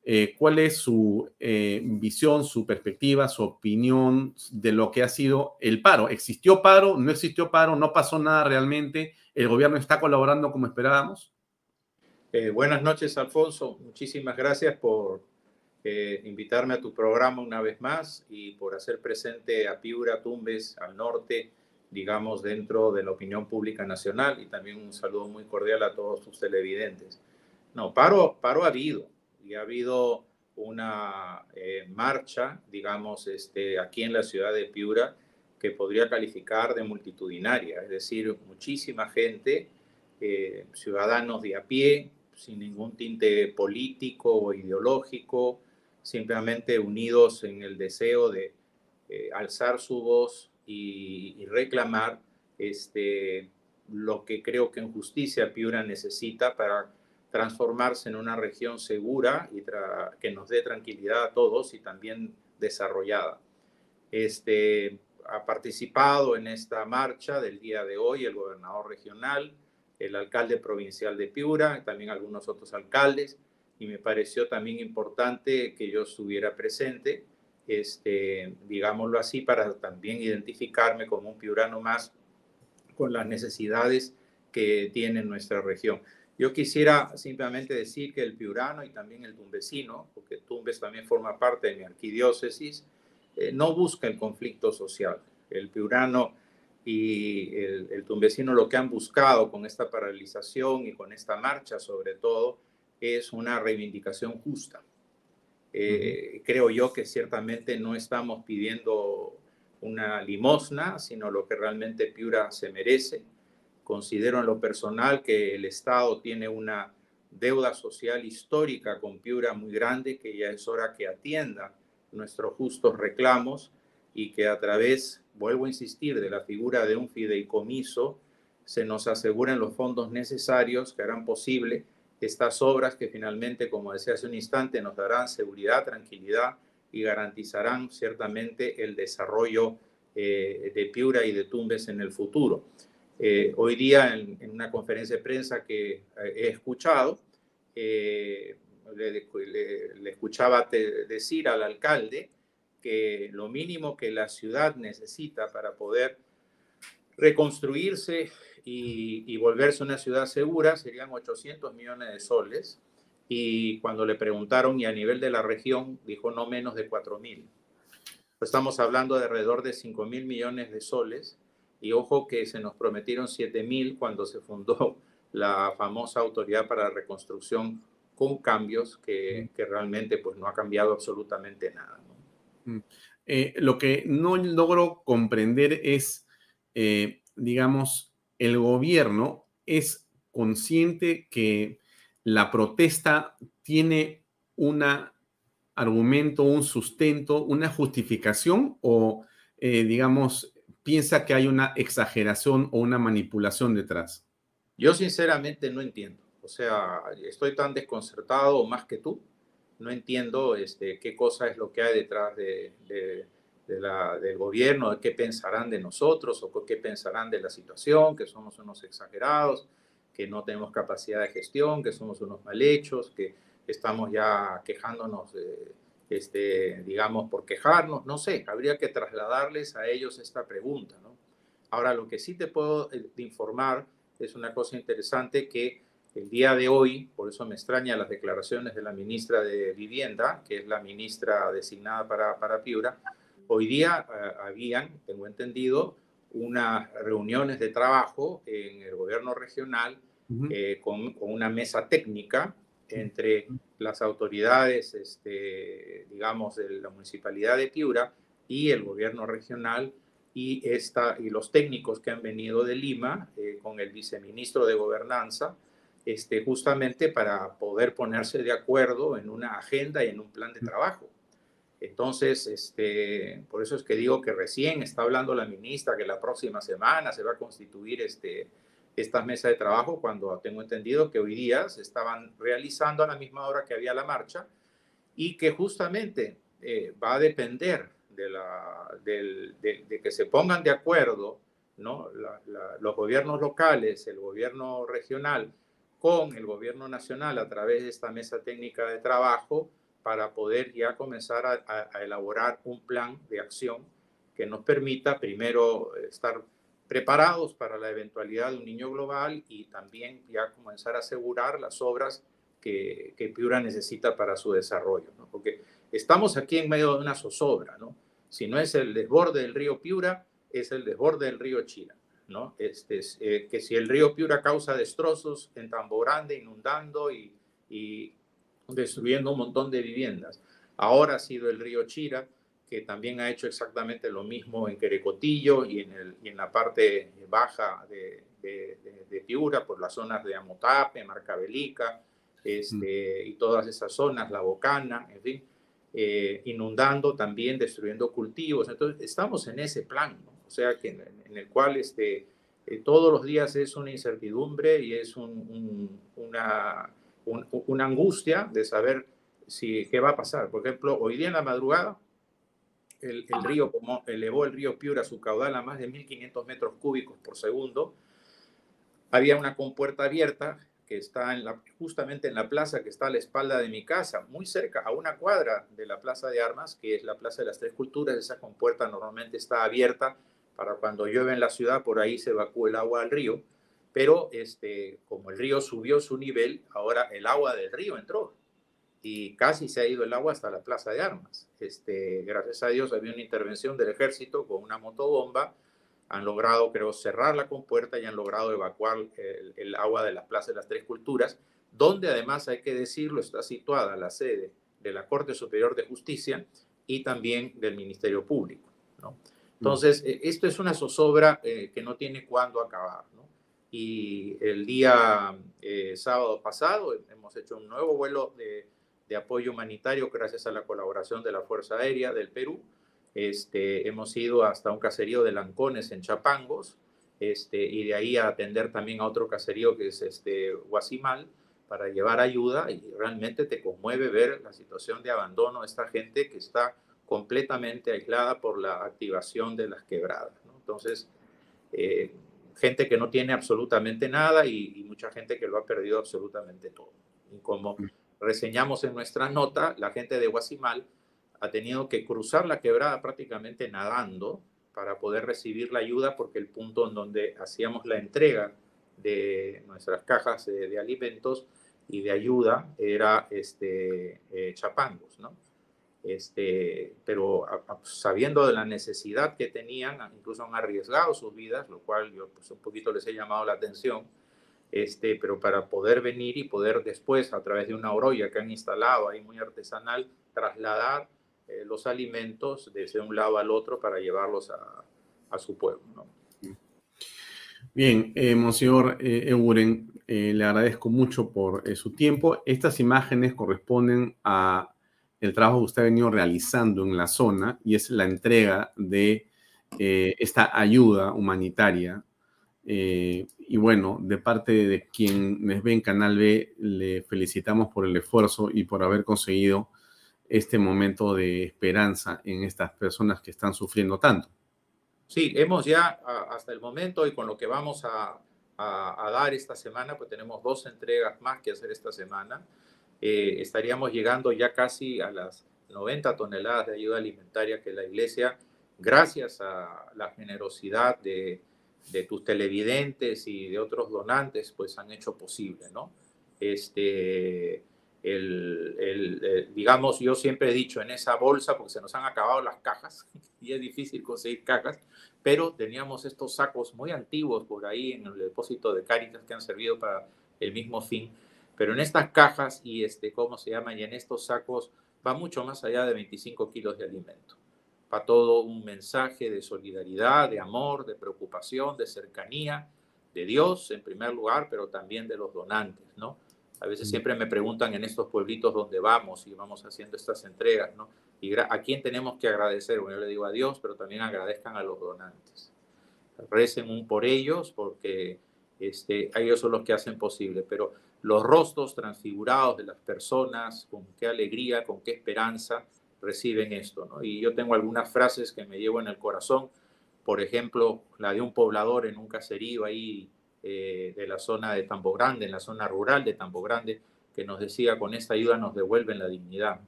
eh, cuál es su eh, visión, su perspectiva, su opinión de lo que ha sido el paro. ¿Existió paro? ¿No existió paro? ¿No pasó nada realmente? ¿El gobierno está colaborando como esperábamos? Eh, buenas noches, Alfonso. Muchísimas gracias por invitarme a tu programa una vez más y por hacer presente a Piura, Tumbes, al norte, digamos, dentro de la opinión pública nacional y también un saludo muy cordial a todos sus televidentes. No, paro, paro ha habido y ha habido una eh, marcha, digamos, este, aquí en la ciudad de Piura que podría calificar de multitudinaria, es decir, muchísima gente, eh, ciudadanos de a pie, sin ningún tinte político o ideológico, simplemente unidos en el deseo de eh, alzar su voz y, reclamar este, lo que creo que en justicia Piura necesita para transformarse en una región segura y que nos dé tranquilidad a todos y también desarrollada. Este, ha participado en esta marcha del día de hoy el gobernador regional, el alcalde provincial de Piura, también algunos otros alcaldes, y me pareció también importante que yo estuviera presente, este, digámoslo así, para también identificarme como un piurano más con las necesidades que tiene nuestra región. Yo quisiera simplemente decir que el piurano y también el tumbesino, porque Tumbes también forma parte de mi arquidiócesis, eh, no busca el conflicto social. El piurano y el, tumbesino lo que han buscado con esta paralización y con esta marcha sobre todo es una reivindicación justa. Eh, creo yo que ciertamente no estamos pidiendo una limosna, sino lo que realmente Piura se merece Considero en lo personal que el Estado tiene una deuda social histórica con Piura muy grande, que ya es hora que atienda nuestros justos reclamos y que a través, vuelvo a insistir, de la figura de un fideicomiso, se nos aseguren los fondos necesarios que harán posible estas obras que finalmente, como decía hace un instante, nos darán seguridad, tranquilidad y garantizarán ciertamente el desarrollo de Piura y de Tumbes en el futuro. Hoy día, en, una conferencia de prensa que he escuchado, le, le, escuchaba decir al alcalde que lo mínimo que la ciudad necesita para poder reconstruirse y, volverse una ciudad segura serían 800 millones de soles. Y cuando le preguntaron y a nivel de la región, dijo no menos de 4 mil. Estamos hablando de alrededor de 5 mil millones de soles. Y ojo que se nos prometieron 7 mil cuando se fundó la famosa Autoridad para la Reconstrucción con cambios que, que realmente pues, no ha cambiado absolutamente nada. Eh, lo que no logro comprender es, eh, digamos, el gobierno es consciente que la protesta tiene un argumento, un sustento, una justificación o, eh, digamos, piensa que hay una exageración o una manipulación detrás. Yo sinceramente no entiendo. O sea, estoy tan desconcertado más que tú no entiendo este, qué cosa es lo que hay detrás de, del gobierno, qué pensarán de nosotros o qué pensarán de la situación, que somos unos exagerados, que no tenemos capacidad de gestión, que somos unos mal hechos, que estamos ya quejándonos, este, digamos, por quejarnos, no sé, habría que trasladarles a ellos esta pregunta. ¿no? Ahora, lo que sí te puedo eh, informar es una cosa interesante que el día de hoy, por eso me extraña las declaraciones de la ministra de Vivienda, que es la ministra designada para, para Piura, hoy día eh, habían, tengo entendido, unas reuniones de trabajo en el gobierno regional eh, con, con, una mesa técnica entre las autoridades, este, digamos, de la municipalidad de Piura y el gobierno regional y, esta, y los técnicos que han venido de Lima eh, con el viceministro de Gobernanza este, justamente para poder ponerse de acuerdo en una agenda y en un plan de trabajo. Entonces, este, por eso es que digo que recién está hablando la ministra que la próxima semana se va a constituir este, esta mesa de trabajo cuando tengo entendido que hoy día se estaban realizando a la misma hora que había la marcha y que justamente eh, va a depender de, la, de, que se pongan de acuerdo ¿no? los gobiernos locales, el gobierno regional, con el gobierno nacional a través de esta mesa técnica de trabajo para poder ya comenzar a, elaborar un plan de acción que nos permita primero estar preparados para la eventualidad de un niño global y también ya comenzar a asegurar las obras que, Piura necesita para su desarrollo, ¿no? porque estamos aquí en medio de una zozobra, ¿no? Si no es el desborde del río Piura, es el desborde del río China. ¿no? Este, eh, que si el río Piura causa destrozos en Tambo Grande, inundando y, destruyendo un montón de viviendas. Ahora ha sido el río Chira, que también ha hecho exactamente lo mismo en Querecotillo y en, el, y en la parte baja de, de, Piura, por las zonas de Amotape, Marcabelica, este, y todas esas zonas, La Bocana, en fin, eh, inundando también, destruyendo cultivos. Entonces, estamos en ese plan, ¿no? o sea, que en, el cual este, eh, todos los días es una incertidumbre y es una, una angustia de saber si, qué va a pasar. Por ejemplo, hoy día en la madrugada, el, río, como elevó el río Piura su caudal a más de 1.500 metros cúbicos por segundo, había una compuerta abierta que está justamente en la plaza que está a la espalda de mi casa, muy cerca, a una cuadra de la Plaza de Armas, que es la Plaza de las Tres Culturas. Esa compuerta normalmente está abierta para cuando llueve en la ciudad, por ahí se evacúe el agua al río, pero este, como el río subió su nivel, ahora el agua del río entró y casi se ha ido el agua hasta la plaza de armas. Este, gracias a Dios había una intervención del ejército con una motobomba, han logrado, creo, cerrar la compuerta y han logrado evacuar el, el agua de la Plaza de las Tres Culturas, donde además, hay que decirlo, está situada la sede de la Corte Superior de Justicia y también del Ministerio Público. ¿no? Entonces, eh, esto es una zozobra eh, que no tiene cuándo acabar. ¿no? Y el día eh, sábado pasado hemos hecho un nuevo vuelo de, de, apoyo humanitario gracias a la colaboración de la Fuerza Aérea del Perú. Este, hemos ido hasta un caserío de Lancones en Chapangos este, y de ahí a atender también a otro caserío que es este, Guasimal para llevar ayuda y realmente te conmueve ver la situación de abandono de esta gente que está completamente aislada por la activación de las quebradas. Entonces, eh, gente que no tiene absolutamente nada y, mucha gente que lo ha perdido absolutamente todo. Y como mm. Reseñamos en nuestra nota, la gente de Guasimal ha tenido que cruzar la quebrada prácticamente nadando para poder recibir la ayuda porque el punto en donde hacíamos la entrega de nuestras cajas de, alimentos y de ayuda era este, eh, Chapangos, ¿no? Este, pero sabiendo de la necesidad que tenían, incluso han arriesgado sus vidas, lo cual yo pues, un poquito les he llamado la atención, este, pero para poder venir y poder después, a través de una orolla que han instalado ahí muy artesanal, trasladar eh, los alimentos desde un lado al otro para llevarlos a, su pueblo. Bien, eh, Monseñor eh, Euren, eh, le agradezco mucho por su tiempo. Estas imágenes corresponden a el trabajo que usted ha venido realizando en la zona y es la entrega de esta ayuda humanitaria. Y bueno, de parte de quienes ven Canal B, le felicitamos por el esfuerzo y por haber conseguido este momento de esperanza en estas personas que están sufriendo tanto. Sí, hemos ya hasta el momento y con lo que vamos a, dar esta semana, pues tenemos dos entregas más que hacer esta semana. Eh, estaríamos llegando ya casi a las 90 toneladas de ayuda alimentaria que la Iglesia, gracias a la generosidad de, de tus televidentes y de otros donantes, pues han hecho posible, ¿no? Este, el, digamos, yo siempre he dicho en esa bolsa, porque se nos han acabado las cajas y es difícil conseguir cajas, pero teníamos estos sacos muy antiguos por ahí en el depósito de Caritas que han servido para el mismo fin. Pero en estas cajas y este, ¿cómo se llaman? Y en estos sacos va mucho más allá de 25 kilos de alimento. Para todo un mensaje de solidaridad, de amor, de preocupación, de cercanía, de Dios en primer lugar, pero también de los donantes, ¿no? A veces siempre me preguntan en estos pueblitos donde vamos y vamos haciendo estas entregas, ¿no? ¿Y a quién tenemos que agradecer? Bueno, yo le digo a Dios, pero también agradezcan a los donantes. Recen un por ellos porque este, ellos son los que hacen posible, pero los rostros transfigurados de las personas, con qué alegría, con qué esperanza reciben esto, ¿no? Y yo tengo algunas frases que me llevo en el corazón, por ejemplo, la de un poblador en un caserío ahí eh, de la zona de Tambo Grande, en la zona rural de Tambo Grande, que nos decía, con esta ayuda nos devuelven la dignidad.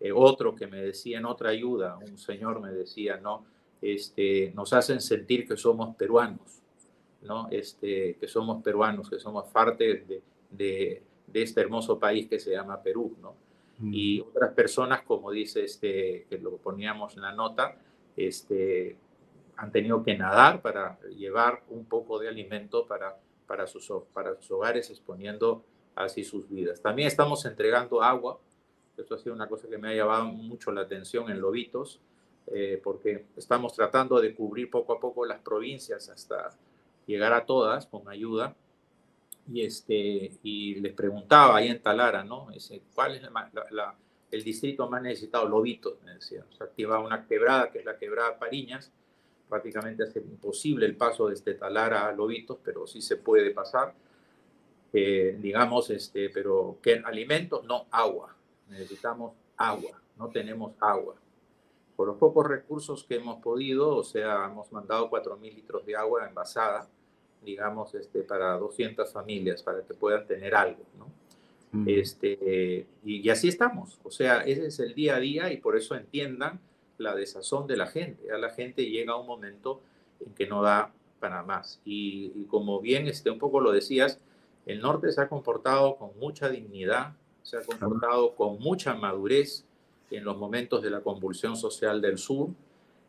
Eh, otro que me decía en otra ayuda, un señor me decía, no, este, nos hacen sentir que somos peruanos, ¿no? Este, que somos peruanos, que somos parte de, de, este hermoso país que se llama Perú, ¿no? Y otras personas, como dice este, que lo poníamos en la nota, este, han tenido que nadar para llevar un poco de alimento para, para, sus, para sus hogares, exponiendo así sus vidas. También estamos entregando agua. Esto ha sido una cosa que me ha llamado mucho la atención en Lobitos, eh, porque estamos tratando de cubrir poco a poco las provincias hasta llegar a todas con ayuda. Y, este, y les preguntaba ahí en Talara, ¿no? ¿Cuál es el distrito más necesitado? Lobitos, me decía. Se activa una quebrada, que es la quebrada Pariñas, prácticamente hace imposible el paso desde Talara a Lobitos, pero sí se puede pasar. Eh, digamos, este, pero ¿qué alimentos? No, agua. Necesitamos agua, no tenemos agua. Por los pocos recursos que hemos podido, o sea, hemos mandado 4.000 litros de agua envasada, digamos, este, para 200 familias, para que puedan tener algo, ¿no? Mm. Este, y, y así estamos, o sea, ese es el día a día y por eso entiendan la desazón de la gente. A la gente llega un momento en que no da para más. Y, como bien este, un poco lo decías, el norte se ha comportado con mucha dignidad, se ha comportado con mucha madurez en los momentos de la convulsión social del sur.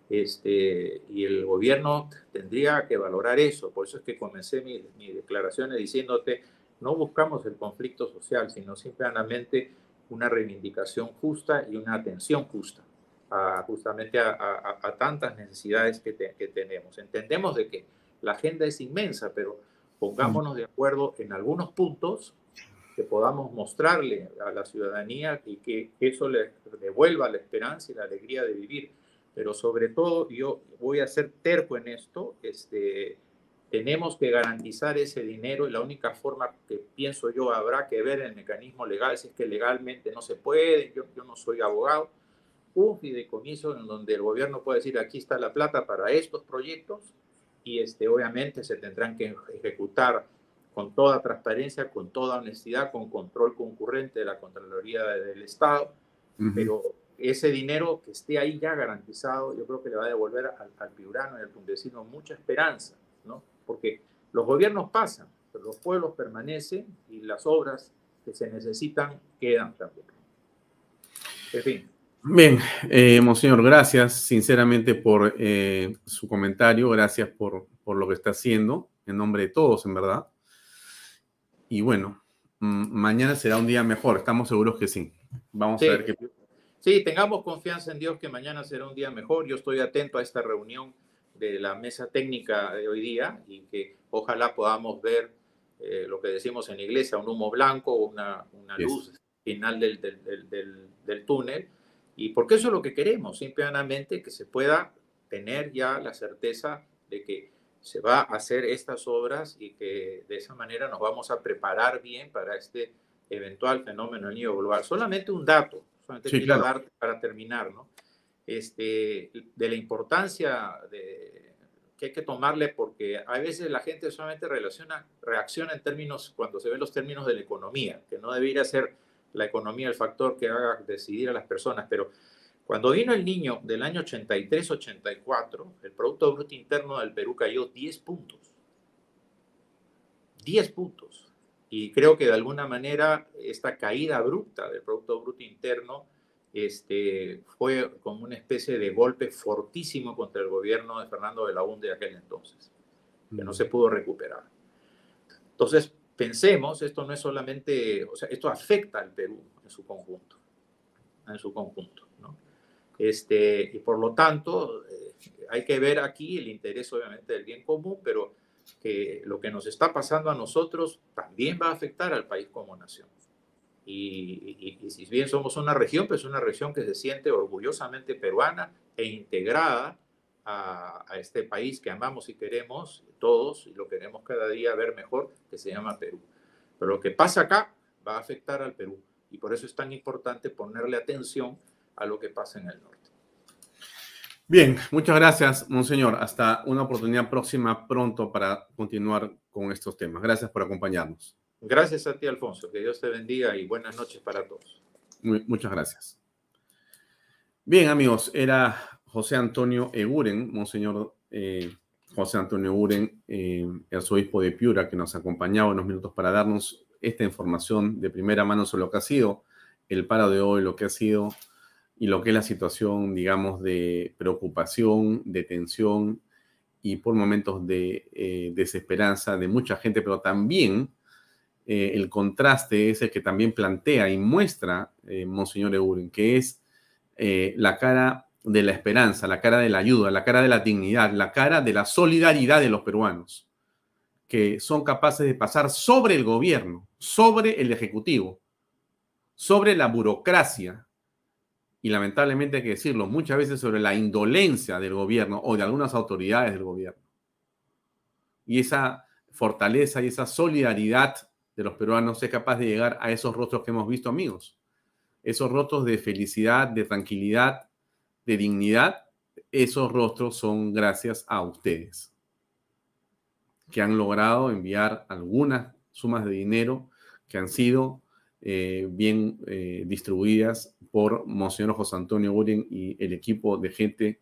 Este, y el gobierno tendría que valorar eso. Por eso es que comencé mis mi declaraciones diciéndote, no buscamos el conflicto social, sino simplemente una reivindicación justa y una atención justa justamente a, tantas necesidades que, tenemos. Entendemos de que la agenda es inmensa, pero pongámonos de acuerdo en algunos puntos que podamos mostrarle a la ciudadanía y que, eso le devuelva la esperanza y la alegría de vivir. Pero sobre todo, yo voy a ser terco en esto, este, tenemos que garantizar ese dinero y la única forma que pienso yo habrá que ver el mecanismo legal, si es que legalmente no se puede, yo, yo no soy abogado, un fideicomiso en donde el gobierno puede decir aquí está la plata para estos proyectos y este, obviamente se tendrán que ejecutar con toda transparencia, con toda honestidad, con control concurrente de la Contraloría del Estado, pero ese dinero que esté ahí ya garantizado, yo creo que le va a devolver al, al piurano y al tumbesino mucha esperanza, ¿no? Porque los gobiernos pasan, pero los pueblos permanecen y las obras que se necesitan quedan también. En fin. Bien, eh, Monseñor, gracias sinceramente por eh, su comentario, gracias por, por lo que está haciendo, en nombre de todos, en verdad. Y bueno, mañana será un día mejor, estamos seguros que sí. Vamos a ver qué. Sí, tengamos confianza en Dios que mañana será un día mejor. Yo estoy atento a esta reunión de la mesa técnica de hoy día y que ojalá podamos ver eh, lo que decimos en la iglesia, un humo blanco, una, una luz final del, del, del, del túnel y porque eso es lo que queremos, simplemente que se pueda tener ya la certeza de que se va a hacer estas obras y que de esa manera nos vamos a preparar bien para este eventual fenómeno del niño global. Solamente un dato, solamente quiero dar para terminar, ¿no? Este, de la importancia de, que hay que tomarle porque a veces la gente solamente relaciona, reacciona en términos, cuando se ven los términos de la economía, que no debería ser la economía el factor que haga decidir a las personas, pero cuando vino el niño del año 83-84, el Producto Bruto Interno del Perú cayó 10 puntos. 10 puntos. Y creo que de alguna manera esta caída abrupta del Producto Bruto Interno este, fue como una especie de golpe fortísimo contra el gobierno de Fernando de la UNDE de aquel entonces, que no mm. se pudo recuperar. Entonces, pensemos, esto no es solamente, o sea, esto afecta al Perú en su conjunto, en su conjunto, ¿no? Este, y por lo tanto, eh, hay que ver aquí el interés obviamente del bien común, pero que lo que nos está pasando a nosotros también va a afectar al país como nación. Y, y, si bien somos una región, pues una región que se siente orgullosamente peruana e integrada a, este país que amamos y queremos todos y lo queremos cada día ver mejor, que se llama Perú. Pero lo que pasa acá va a afectar al Perú y por eso es tan importante ponerle atención a lo que pasa en el norte. Bien, muchas gracias, Monseñor. Hasta una oportunidad próxima pronto para continuar con estos temas. Gracias por acompañarnos. Gracias a ti, Alfonso. Que Dios te bendiga y buenas noches para todos. muchas gracias. Bien, amigos, era José Antonio Eguren, Monseñor eh, José Antonio Eguren, eh, arzobispo de Piura, que nos acompañaba unos minutos para darnos esta información de primera mano sobre lo que ha sido el paro de hoy, lo que ha sido y lo que es la situación, digamos, de preocupación, de tensión y por momentos de eh, desesperanza de mucha gente, pero también eh, el contraste ese que también plantea y muestra Monseñor Eguren, que es la cara de la esperanza, la cara de la ayuda, la cara de la dignidad, la cara de la solidaridad de los peruanos, que son capaces de pasar sobre el gobierno, sobre el ejecutivo, sobre la burocracia y lamentablemente hay que decirlo, muchas veces sobre la indolencia del gobierno o de algunas autoridades del gobierno. Y esa fortaleza y esa solidaridad de los peruanos es capaz de llegar a esos rostros que hemos visto, amigos. Esos rostros de felicidad, de tranquilidad, de dignidad, esos rostros son gracias a ustedes, que han logrado enviar algunas sumas de dinero que han sido eh, bien eh, distribuidas por Monseñor José Antonio Guren y el equipo de gente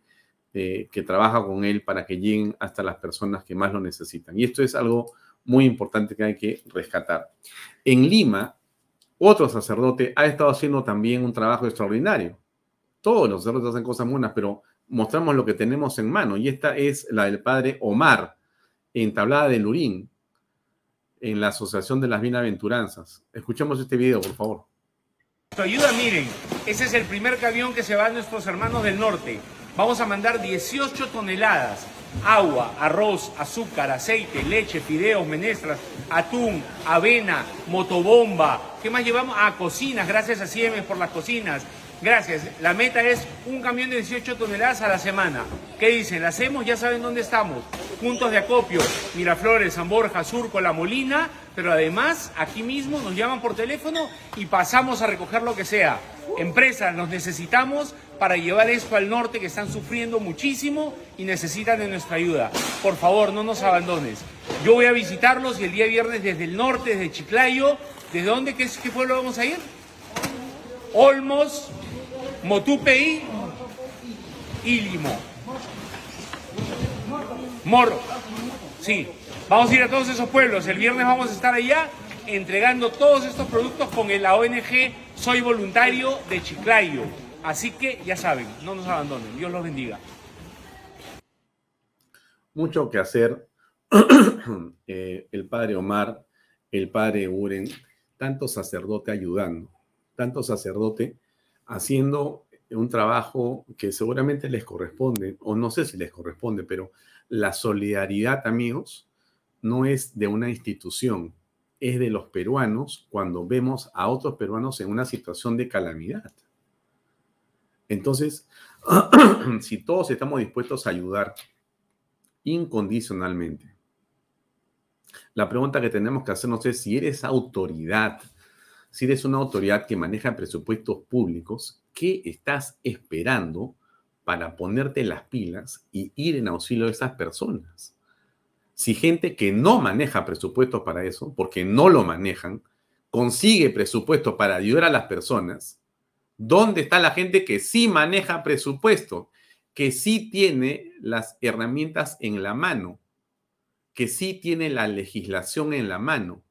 eh, que trabaja con él para que lleguen hasta las personas que más lo necesitan. Y esto es algo muy importante que hay que rescatar. En Lima, otro sacerdote ha estado haciendo también un trabajo extraordinario todos los sacerdotes hacen cosas buenas, pero mostramos lo que tenemos en mano. Y esta es la del padre Omar, en Tablada de Lurín, en la Asociación de las Bienaventuranzas. Escuchemos este video, por favor. Ayuda, miren, ese es el primer camión que se va a nuestros hermanos del norte. Vamos a mandar 18 toneladas. Agua, arroz, azúcar, aceite, leche, fideos, menestras, atún, avena, motobomba. ¿Qué más llevamos? Ah, cocinas, gracias a Siemens por las cocinas. Gracias. La meta es un camión de 18 toneladas a la semana. ¿Qué dicen? ¿La hacemos? Ya saben dónde estamos. Puntos de acopio, Miraflores, San Borja, Surco, La Molina, pero además aquí mismo nos llaman por teléfono y pasamos a recoger lo que sea. Empresas, nos necesitamos para llevar esto al norte que están sufriendo muchísimo y necesitan de nuestra ayuda. Por favor, no nos abandones. Yo voy a visitarlos y el día viernes desde el norte, desde Chiclayo, ¿desde dónde, qué, qué pueblo vamos a ir? Olmos, Motupeí y Limo. Moro. Sí, vamos a ir a todos esos pueblos. El viernes vamos a estar allá entregando todos estos productos con la ONG Soy Voluntario de Chiclayo. Así que ya saben, no nos abandonen. Dios los bendiga. Mucho que hacer. Eh, el padre Omar, el padre Uren, tanto sacerdote ayudando, tanto sacerdote haciendo un trabajo que seguramente les corresponde, o no sé si les corresponde, pero la solidaridad, amigos, no es de una institución, es de los peruanos cuando vemos a otros peruanos en una situación de calamidad. Entonces, si todos estamos dispuestos a ayudar incondicionalmente, la pregunta que tenemos que hacernos es si eres autoridad, si eres una autoridad que maneja presupuestos públicos, ¿qué estás esperando para ponerte las pilas y ir en auxilio de esas personas? Si gente que no maneja presupuestos para eso, porque no lo manejan, consigue presupuesto para ayudar a las personas, ¿dónde está la gente que sí maneja presupuesto, que sí tiene las herramientas en la mano, que sí tiene la legislación en la mano?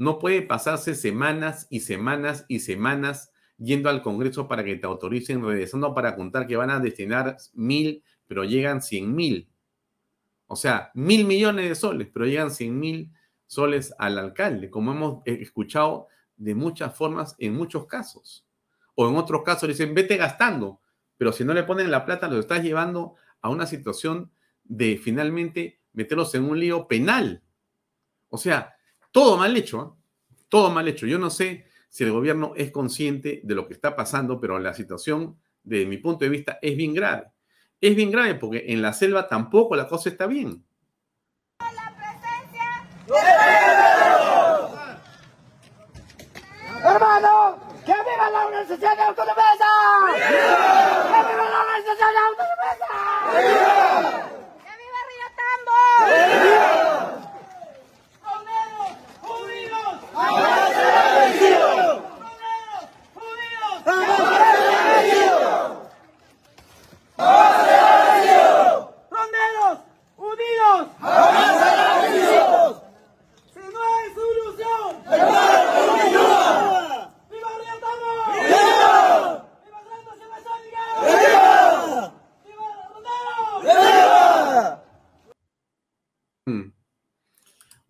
No puede pasarse semanas y semanas y semanas yendo al Congreso para que te autoricen, regresando para contar que van a destinar mil, pero llegan cien mil. O sea, mil millones de soles, pero llegan cien mil soles al alcalde, como hemos escuchado de muchas formas en muchos casos. O en otros casos dicen, vete gastando, pero si no le ponen la plata, lo estás llevando a una situación de finalmente meterlos en un lío penal. O sea, todo mal hecho, ¿eh? todo mal hecho. Yo no sé si el gobierno es consciente de lo que está pasando, pero la situación, desde mi punto de vista, es bien grave. Es bien grave porque en la selva tampoco la cosa está bien. Hermano, que viva la Organización de Autonomía! ¡Que viva la Organización de Autonomía! ¡Que viva Río Tambo!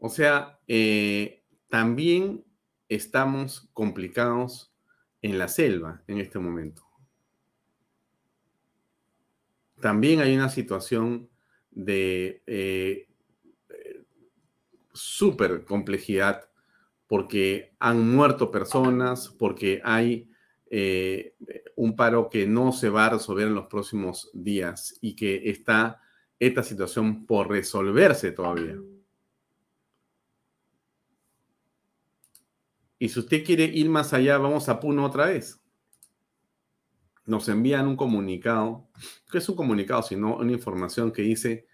O sea, eh, también estamos complicados en la selva en este momento. También hay una situación de eh, súper complejidad porque han muerto personas, porque hay eh, un paro que no se va a resolver en los próximos días y que está esta situación por resolverse todavía. Y si usted quiere ir más allá, vamos a Puno otra vez. Nos envían un comunicado, que es un comunicado, sino una información que dice,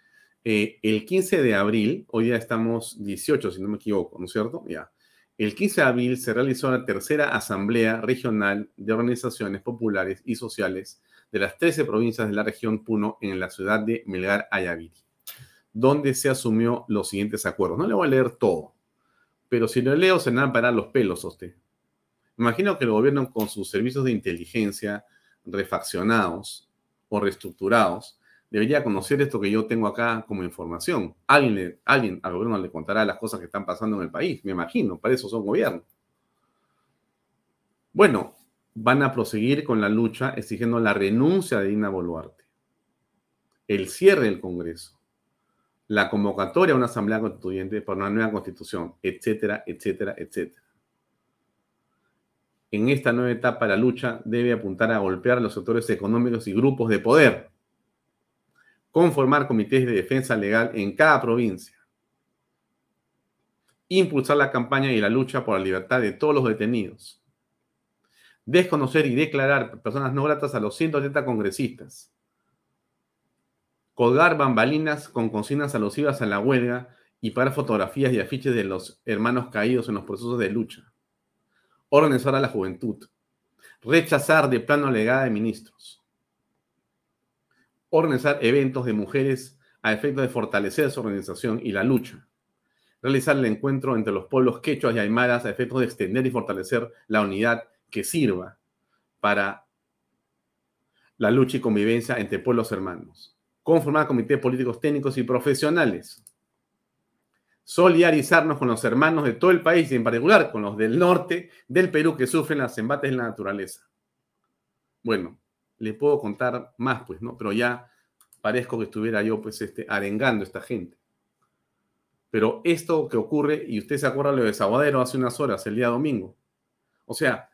eh, el 15 de abril, hoy ya estamos 18, si no me equivoco, ¿no es cierto? Ya. El 15 de abril se realizó la tercera Asamblea Regional de Organizaciones Populares y Sociales de las 13 provincias de la región Puno en la ciudad de Melgar, Ayaviri, donde se asumió los siguientes acuerdos. No le voy a leer todo, pero si lo leo se van a parar los pelos a usted. Imagino que el gobierno con sus servicios de inteligencia refaccionados o reestructurados debería conocer esto que yo tengo acá como información. Alguien, alguien al gobierno le contará las cosas que están pasando en el país, me imagino, para eso son gobiernos. Bueno, van a proseguir con la lucha exigiendo la renuncia de Dina Boluarte, el cierre del Congreso, la convocatoria a una asamblea constituyente por una nueva constitución, etcétera, etcétera, etcétera. En esta nueva etapa la lucha debe apuntar a golpear a los sectores económicos y grupos de poder, conformar comités de defensa legal en cada provincia, impulsar la campaña y la lucha por la libertad de todos los detenidos, desconocer y declarar personas no gratas a los 180 congresistas, colgar bambalinas con consignas alusivas a la huelga y pagar fotografías y afiches de los hermanos caídos en los procesos de lucha, organizar a la juventud, rechazar de plano legada de ministros, organizar eventos de mujeres a efecto de fortalecer su organización y la lucha, realizar el encuentro entre los pueblos quechuas y aymaras a efecto de extender y fortalecer la unidad que sirva para la lucha y convivencia entre pueblos hermanos, conformar comités políticos técnicos y profesionales, solidarizarnos con los hermanos de todo el país y en particular con los del norte del Perú que sufren los embates de la naturaleza. Bueno, le puedo contar más, pues, ¿no? Pero ya parezco que estuviera yo, pues, este, arengando a esta gente. Pero esto que ocurre, y usted se acuerda lo de Saguadero hace unas horas, el día domingo. O sea,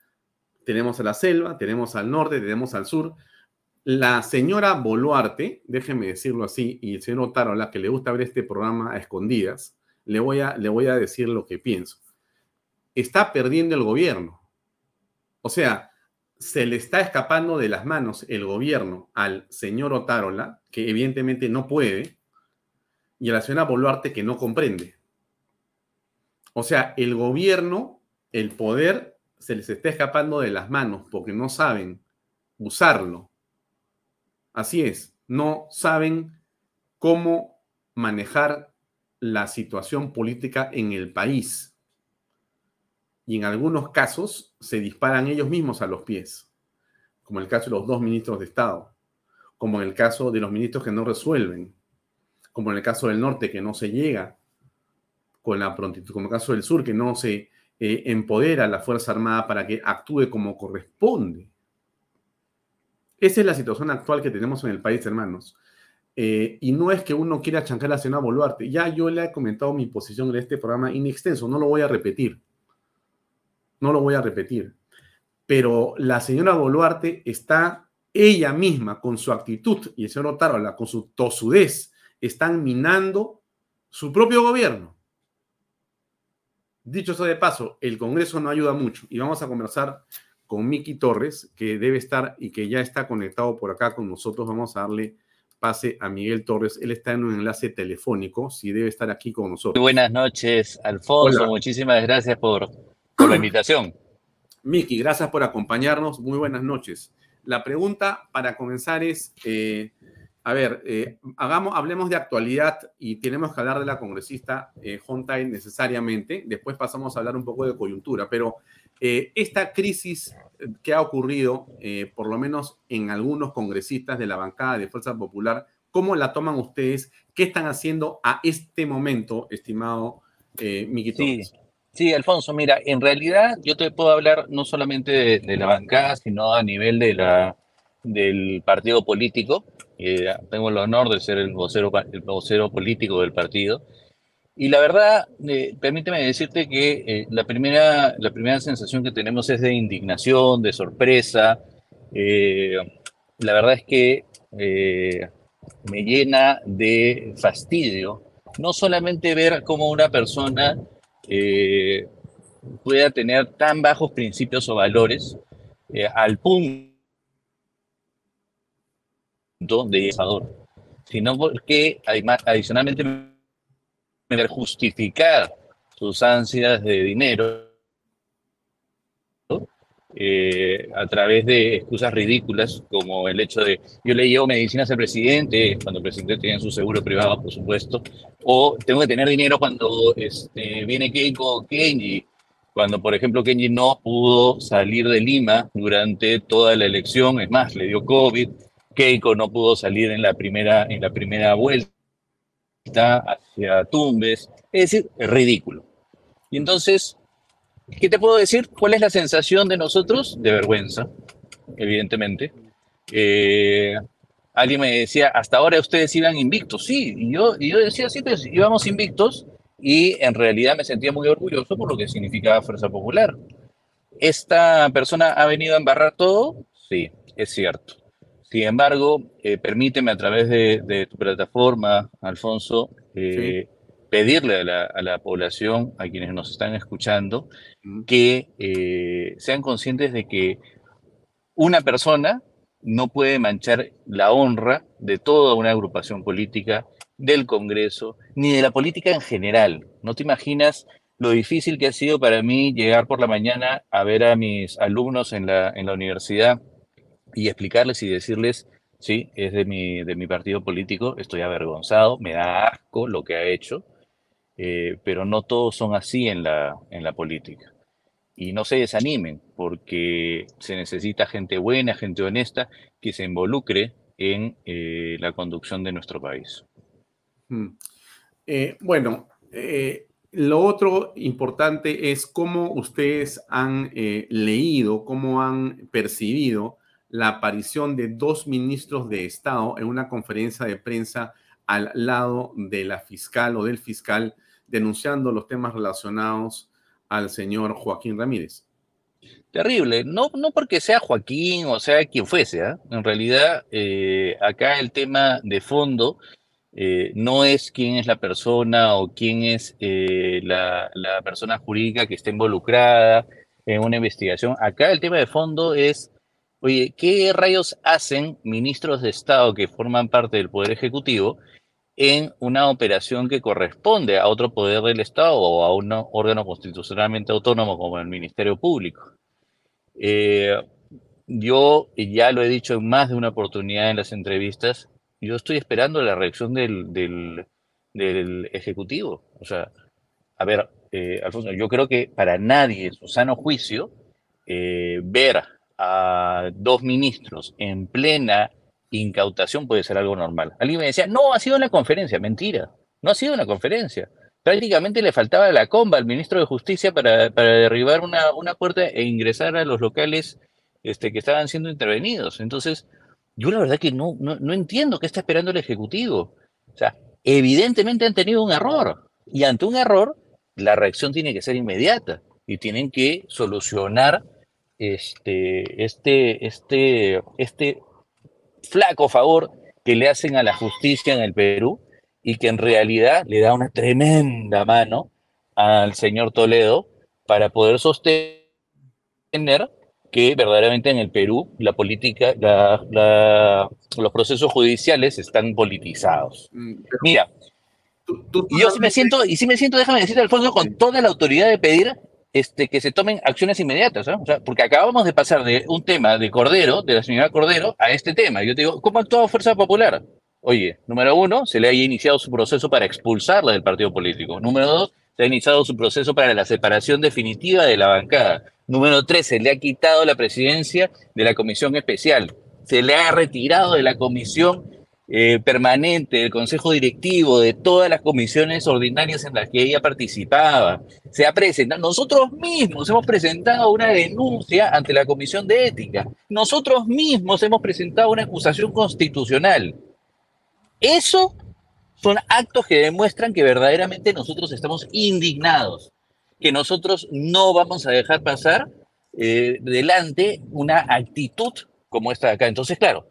tenemos a la selva, tenemos al norte, tenemos al sur. La señora Boluarte, déjeme decirlo así, y el señor Otaro, a la que le gusta ver este programa a escondidas, le voy a, le voy a decir lo que pienso. Está perdiendo el gobierno. O sea, se le está escapando de las manos el gobierno al señor Otárola, que evidentemente no puede, y a la señora Boluarte que no comprende. O sea, el gobierno, el poder, se les está escapando de las manos porque no saben usarlo. Así es, no saben cómo manejar la situación política en el país. Y en algunos casos se disparan ellos mismos a los pies, como en el caso de los dos ministros de Estado, como en el caso de los ministros que no resuelven, como en el caso del norte que no se llega con la prontitud, como en el caso del sur que no se eh, empodera a la Fuerza Armada para que actúe como corresponde. Esa es la situación actual que tenemos en el país, hermanos. Eh, y no es que uno quiera chancar a la señora Boluarte. Ya yo le he comentado mi posición en este programa inextenso, no lo voy a repetir. No lo voy a repetir. Pero la señora Boluarte está ella misma con su actitud y el señor Otárola con su tosudez están minando su propio gobierno. Dicho eso de paso, el Congreso no ayuda mucho y vamos a conversar con Miki Torres, que debe estar y que ya está conectado por acá con nosotros. Vamos a darle pase a Miguel Torres. Él está en un enlace telefónico, si debe estar aquí con nosotros. Muy buenas noches, Alfonso. Muchísimas gracias por, la invitación. Miki, gracias por acompañarnos. Muy buenas noches. La pregunta para comenzar es, eh, a ver, eh, hagamos, hablemos de actualidad y tenemos que hablar de la congresista eh, necesariamente. Después pasamos a hablar un poco de coyuntura, pero eh, esta crisis que ha ocurrido, eh, por lo menos en algunos congresistas de la bancada de Fuerza Popular, ¿cómo la toman ustedes? ¿Qué están haciendo a este momento, estimado eh, Sí, sí, Alfonso, mira, en realidad yo te puedo hablar no solamente de, la bancada, sino a nivel de la, del partido político. Tengo el honor de ser el vocero, el vocero político del partido. Y la verdad, eh, permíteme decirte que eh, la, primera, la primera sensación que tenemos es de indignación, de sorpresa. Eh, la verdad es que me llena de fastidio no solamente ver cómo una persona pueda tener tan bajos principios o valores al punto de sino porque adicionalmente justificar sus ansias de dinero eh, a través de excusas ridículas como el hecho de yo le llevo medicinas al presidente cuando el presidente tiene su seguro privado, por supuesto, o tengo que tener dinero cuando este, viene Keiko Kenji, cuando por ejemplo Kenji no pudo salir de Lima durante toda la elección, es más, le dio COVID, Keiko no pudo salir en la primera, en la primera vuelta hacia Tumbes, es decir, ridículo. Y entonces, ¿qué te puedo decir? ¿Cuál es la sensación de nosotros? De vergüenza, evidentemente. Eh, alguien me decía, hasta ahora ustedes iban invictos, sí, y yo, y yo decía, sí, pues íbamos invictos, y en realidad me sentía muy orgulloso por lo que significaba Fuerza Popular. ¿Esta persona ha venido a embarrar todo? Sí, es cierto. Sin embargo, eh, permíteme a través de, tu plataforma, Alfonso, eh, pedirle a la, población, a quienes nos están escuchando, que eh, sean conscientes de que una persona no puede manchar la honra de toda una agrupación política, del Congreso, ni de la política en general. No te imaginas lo difícil que ha sido para mí llegar por la mañana a ver a mis alumnos en la, en la universidad y explicarles y decirles, sí, es de mi, de mi partido político, estoy avergonzado, me da asco lo que ha hecho, eh, pero no todos son así en la, en la política. Y no se desanimen, porque se necesita gente buena, gente honesta, que se involucre en eh, la conducción de nuestro país. Mm. Eh, bueno, lo otro importante es cómo ustedes han leído, cómo han percibido la aparición de dos ministros de Estado en una conferencia de prensa al lado de la fiscal o del fiscal denunciando los temas relacionados al señor Joaquín Ramírez. Terrible, no, no porque sea Joaquín o sea quien fuese, ¿ah? en realidad eh, acá el tema de fondo eh, no es quién es la persona o quién es eh, la, la persona jurídica que está involucrada en una investigación, acá el tema de fondo es Oye, ¿qué rayos hacen ministros de Estado que forman parte del Poder Ejecutivo en una operación que corresponde a otro poder del Estado o a un órgano constitucionalmente autónomo como el Ministerio Público? Eh, yo ya lo he dicho en más de una oportunidad en las entrevistas, yo estoy esperando la reacción del, del, Ejecutivo. O sea, a ver, eh, Alfonso, yo creo que para nadie en su sano juicio eh, ver a dos ministros en plena incautación puede ser algo normal. Alguien me decía, no, ha sido una conferencia. Mentira, no ha sido una conferencia. Prácticamente le faltaba la comba al ministro de Justicia para, derribar una, una, puerta e ingresar a los locales este, que estaban siendo intervenidos. Entonces, yo la verdad que no, no, no entiendo qué está esperando el Ejecutivo. O sea, evidentemente han tenido un error. Y ante un error, la reacción tiene que ser inmediata y tienen que solucionar este, este, este, este flaco favor que le hacen a la justicia en el Perú y que en realidad le da una tremenda mano al señor Toledo para poder sostener que verdaderamente en el Perú la política, los procesos judiciales están politizados. Mm, Mira, y yo sí me siento, y sí me siento, déjame decirte, Alfonso, con toda la autoridad de pedir este, que se tomen acciones inmediatas, ¿no? o sea, porque acabamos de pasar de un tema de Cordero, de la señora Cordero, a este tema. Yo te digo, ¿cómo ha actuado Fuerza Popular? Oye, número uno, se le ha iniciado su proceso para expulsarla del partido político. Número dos, se ha iniciado su proceso para la separación definitiva de la bancada. Número tres, se le ha quitado la presidencia de la comisión especial. Se le ha retirado de la comisión eh, permanente del Consejo Directivo, de todas las comisiones ordinarias en las que ella participaba. Se ha presentado, nosotros mismos hemos presentado una denuncia ante la Comisión de Ética. Nosotros mismos hemos presentado una acusación constitucional. Eso son actos que demuestran que verdaderamente nosotros estamos indignados, que nosotros no vamos a dejar pasar eh, delante una actitud como esta de acá. Entonces, claro,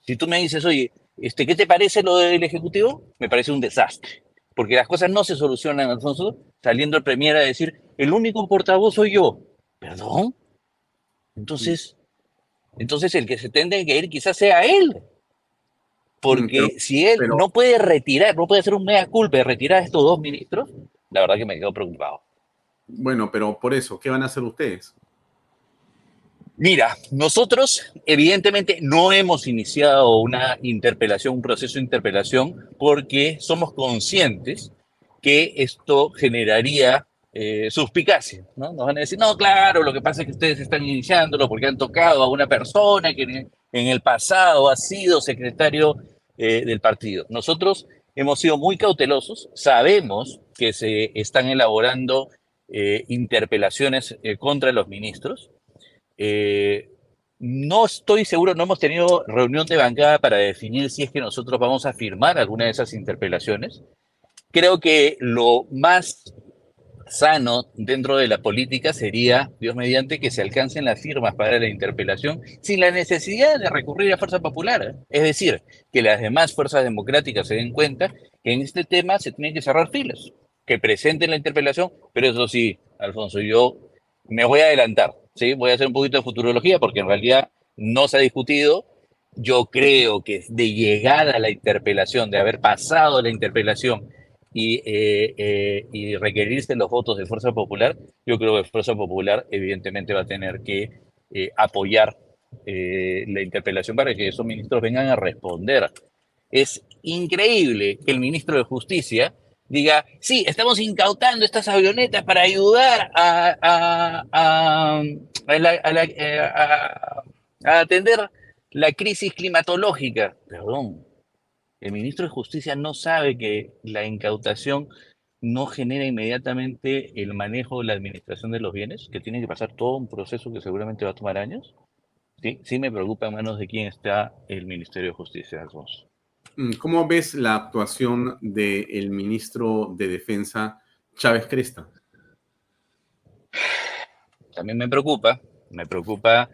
si tú me dices, oye, este, ¿Qué te parece lo del Ejecutivo? Me parece un desastre, porque las cosas no se solucionan, Alfonso, saliendo el Premier a decir, el único portavoz soy yo. ¿Perdón? Entonces, entonces el que se tendría que ir quizás sea él. Porque si él no puede retirar, no puede hacer un mea culpa de retirar a estos dos ministros, la verdad que me quedo preocupado. Bueno, pero por eso, ¿qué van a hacer ustedes? Mira, nosotros evidentemente no hemos iniciado una interpelación, un proceso de interpelación, porque somos conscientes que esto generaría eh, suspicacia, ¿no? Nos van a decir, no, claro, lo que pasa es que ustedes están iniciándolo porque han tocado a una persona que en el pasado ha sido secretario eh, del partido. Nosotros hemos sido muy cautelosos, sabemos que se están elaborando eh, interpelaciones contra los ministros, eh, no estoy seguro, no hemos tenido reunión de bancada para definir si es que nosotros vamos a firmar alguna de esas interpelaciones. Creo que lo más sano dentro de la política sería, Dios mediante, que se alcancen las firmas para la interpelación sin la necesidad de recurrir a fuerza popular. ¿eh? Es decir, que las demás fuerzas democráticas se den cuenta que en este tema se tienen que cerrar filas, que presenten la interpelación, pero eso sí, Alfonso, yo me voy a adelantar. ¿Sí? Voy a hacer un poquito de futurología porque en realidad no se ha discutido. Yo creo que de llegada a la interpelación, de haber pasado la interpelación y, eh, eh, y requerirse los votos de Fuerza Popular, yo creo que Fuerza Popular evidentemente va a tener que eh, apoyar la interpelación para que esos ministros vengan a responder. Es increíble que el ministro de Justicia diga, sí, estamos incautando estas avionetas para ayudar a, a atender la crisis climatológica. Perdón, el ministro de Justicia no sabe que la incautación no genera inmediatamente el manejo de la administración de los bienes, que tiene que pasar todo un proceso que seguramente va a tomar años. Sí, sí me preocupa en manos de quién está el Ministerio de Justicia, Alfonso. Mm, ¿Cómo ves la actuación del ministro de Defensa, Chávez Cresta? También me preocupa, me preocupa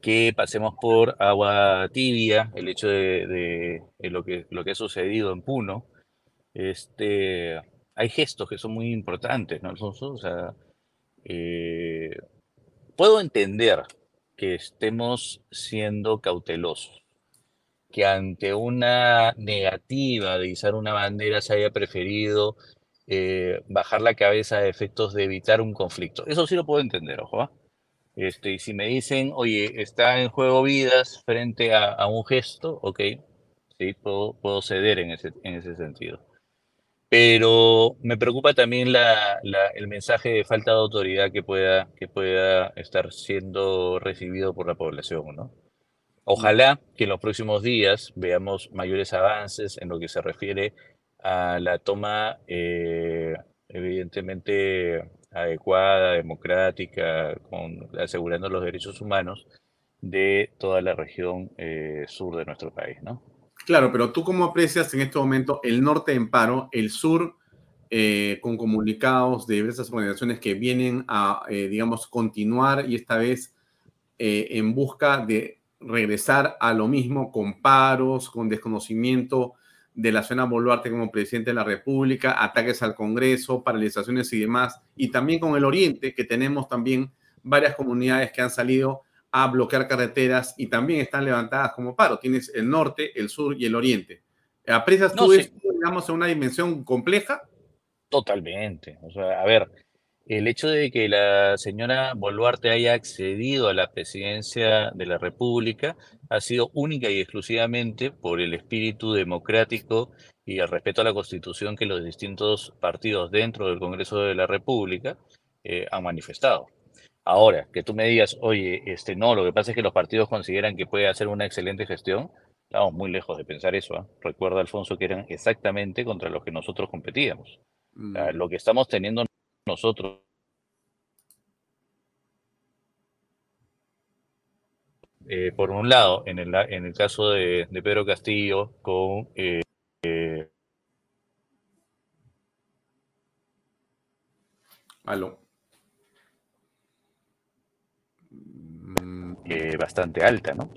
que pasemos por agua tibia, el hecho de, lo, que, lo que ha sucedido en Puno. Este, hay gestos que son muy importantes, ¿no, O sea, eh, puedo entender que estemos siendo cautelosos, que ante una negativa de izar una bandera se haya preferido eh, bajar la cabeza a efectos de evitar un conflicto. Eso sí lo puedo entender, ojo. ¿ah? Este, y si me dicen, oye, está en juego vidas frente a, un gesto, ok, sí, puedo, puedo ceder en ese, en ese sentido. Pero me preocupa también la, el mensaje de falta de autoridad que pueda, que pueda estar siendo recibido por la población, ¿no? Ojalá que en los próximos días veamos mayores avances en lo que se refiere a la toma, eh, evidentemente, adecuada, democrática, con, asegurando los derechos humanos de toda la región eh, sur de nuestro país, ¿no? Claro, pero tú cómo aprecias en este momento el norte en paro, el sur eh, con comunicados de diversas organizaciones que vienen a, eh, digamos, continuar y esta vez en busca de regresar a lo mismo con paros, con desconocimiento de la zona Boluarte como presidente de la República, ataques al Congreso, paralizaciones y demás, y también con el Oriente, que tenemos también varias comunidades que han salido a bloquear carreteras y también están levantadas como paro. Tienes el norte, el sur y el oriente. ¿Aprecias tú esto, digamos, en una dimensión compleja? Totalmente. O sea, a ver, el hecho de que la señora Boluarte haya accedido a la presidencia de la República ha sido única y exclusivamente por el espíritu democrático y el respeto a la Constitución que los distintos partidos dentro del Congreso de la República eh, han manifestado. Ahora, que tú me digas, oye, este no, lo que pasa es que los partidos consideran que puede hacer una excelente gestión, estamos muy lejos de pensar eso. ¿ah? Recuerda, Alfonso, que eran exactamente contra los que nosotros competíamos. Mm. lo que estamos teniendo nosotros eh, por un lado, en el, en el caso de, Pedro Castillo, con eh, Aló. bastante alta, ¿no?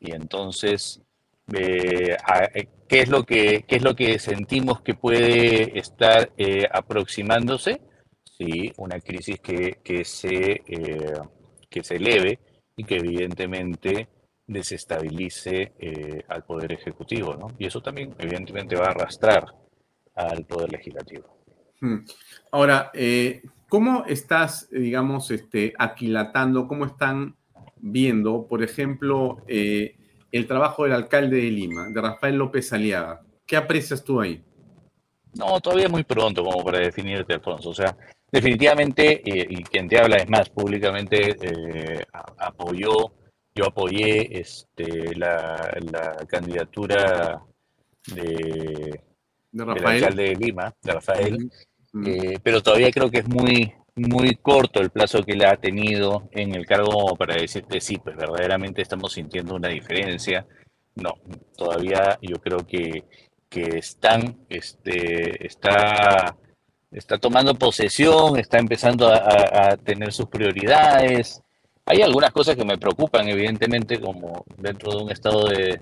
Y entonces, eh, ¿qué, es lo que, ¿qué es lo que sentimos que puede estar aproximándose? Sí, una crisis que, que se, que se eleve y que evidentemente desestabilice eh, al Poder Ejecutivo, ¿no? Y eso también evidentemente va a arrastrar al Poder Legislativo. Hmm. Ahora, eh, ¿cómo estás, digamos, este, aquilatando, cómo están viendo, por ejemplo, eh, el trabajo del alcalde de Lima, de Rafael López Aliaga? ¿Qué aprecias tú ahí? No, todavía es muy pronto como para definirte, Alfonso. O sea, definitivamente, y quien te habla es más públicamente, eh, apoyó, yo apoyé este, la, candidatura de, de del alcalde de Lima, de Rafael, eh, pero todavía creo que es muy, muy corto el plazo que él ha tenido en el cargo para decirte sí, pues verdaderamente estamos sintiendo una diferencia. No, todavía yo creo que, que están, este, está está tomando posesión, está empezando a, tener sus prioridades. Hay algunas cosas que me preocupan, evidentemente, como dentro de un Estado de,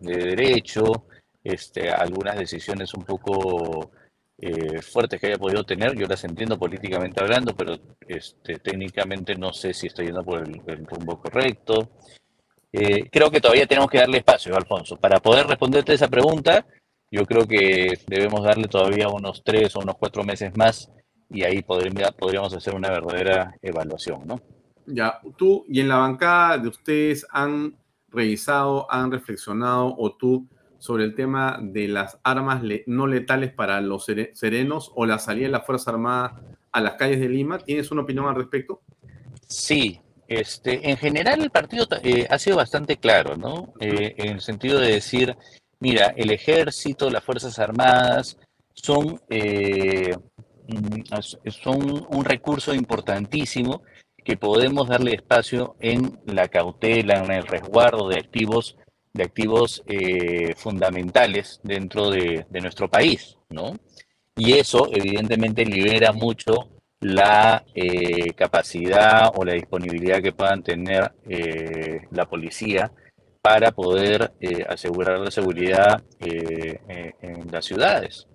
derecho, este, algunas decisiones un poco eh, fuertes que haya podido tener, yo las entiendo políticamente hablando, pero este, técnicamente no sé si estoy yendo por el, rumbo correcto. Eh, creo que todavía tenemos que darle espacio, Alfonso. Para poder responderte esa pregunta, yo creo que debemos darle todavía unos tres o unos cuatro meses más y ahí podríamos hacer una verdadera evaluación, ¿no? Ya, tú y en la bancada de ustedes han revisado, han reflexionado o tú sobre el tema de las armas no letales para los serenos o la salida de la Fuerza Armada a las calles de Lima. ¿Tienes una opinión al respecto? Sí, este, en general el partido eh, ha sido bastante claro, ¿no? Eh, en el sentido de decir, mira, el ejército, las Fuerzas Armadas son, eh, mm, son un recurso importantísimo que podemos darle espacio en la cautela, en el resguardo de activos, de activos eh, fundamentales dentro de, nuestro país, ¿no? Y eso evidentemente libera mucho la eh, capacidad o la disponibilidad que puedan tener la policía para poder asegurar la seguridad en las ciudades.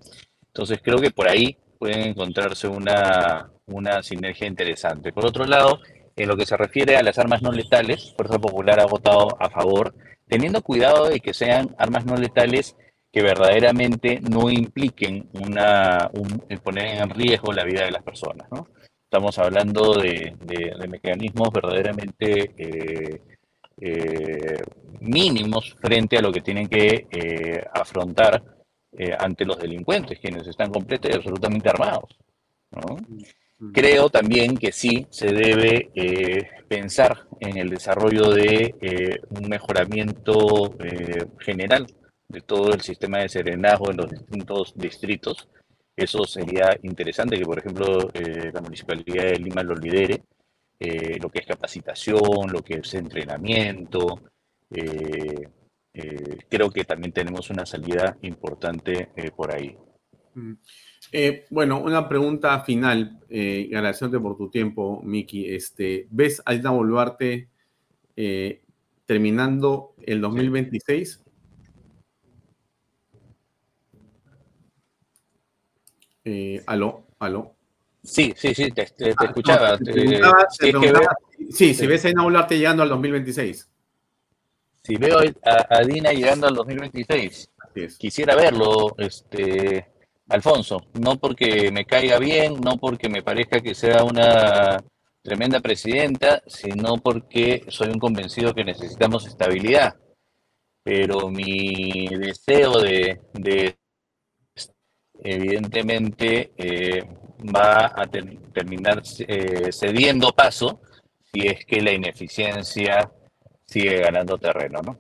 Entonces creo que por ahí pueden encontrarse una, una sinergia interesante. Por otro lado, en lo que se refiere a las armas no letales, Fuerza Popular ha votado a favor, teniendo cuidado de que sean armas no letales que verdaderamente no impliquen una, poner en riesgo la vida de las personas. Estamos hablando de, mecanismos verdaderamente eh, eh, mínimos frente a lo que tienen que eh, afrontar ante los delincuentes, quienes están completamente y absolutamente armados. ¿no? Creo también que sí se debe eh, pensar en el desarrollo de eh, un mejoramiento eh, general de todo el sistema de serenazgo en los distintos distritos. Eso sería interesante que, por ejemplo, la Municipalidad de Lima lo lidere, lo que es capacitación, lo que es entrenamiento. creo que también tenemos una salida importante por ahí. Mm. Eh, bueno, una pregunta final. Eh, agradecerte por tu tiempo, Miki. Este, ¿Ves a Dina Boluarte eh, terminando el 2026? Eh, aló, aló. Sí, sí, sí, te, escuchaba. sí, si ves a Dina Boluarte llegando al 2026. Si veo a, Dina llegando al 2026, quisiera verlo, este Alfonso, no porque me caiga bien, no porque me parezca que sea una tremenda presidenta, sino porque soy un convencido que necesitamos estabilidad. Pero mi deseo de, evidentemente, eh, va a terminar eh, cediendo paso si es que la ineficiencia sigue ganando terreno, ¿no?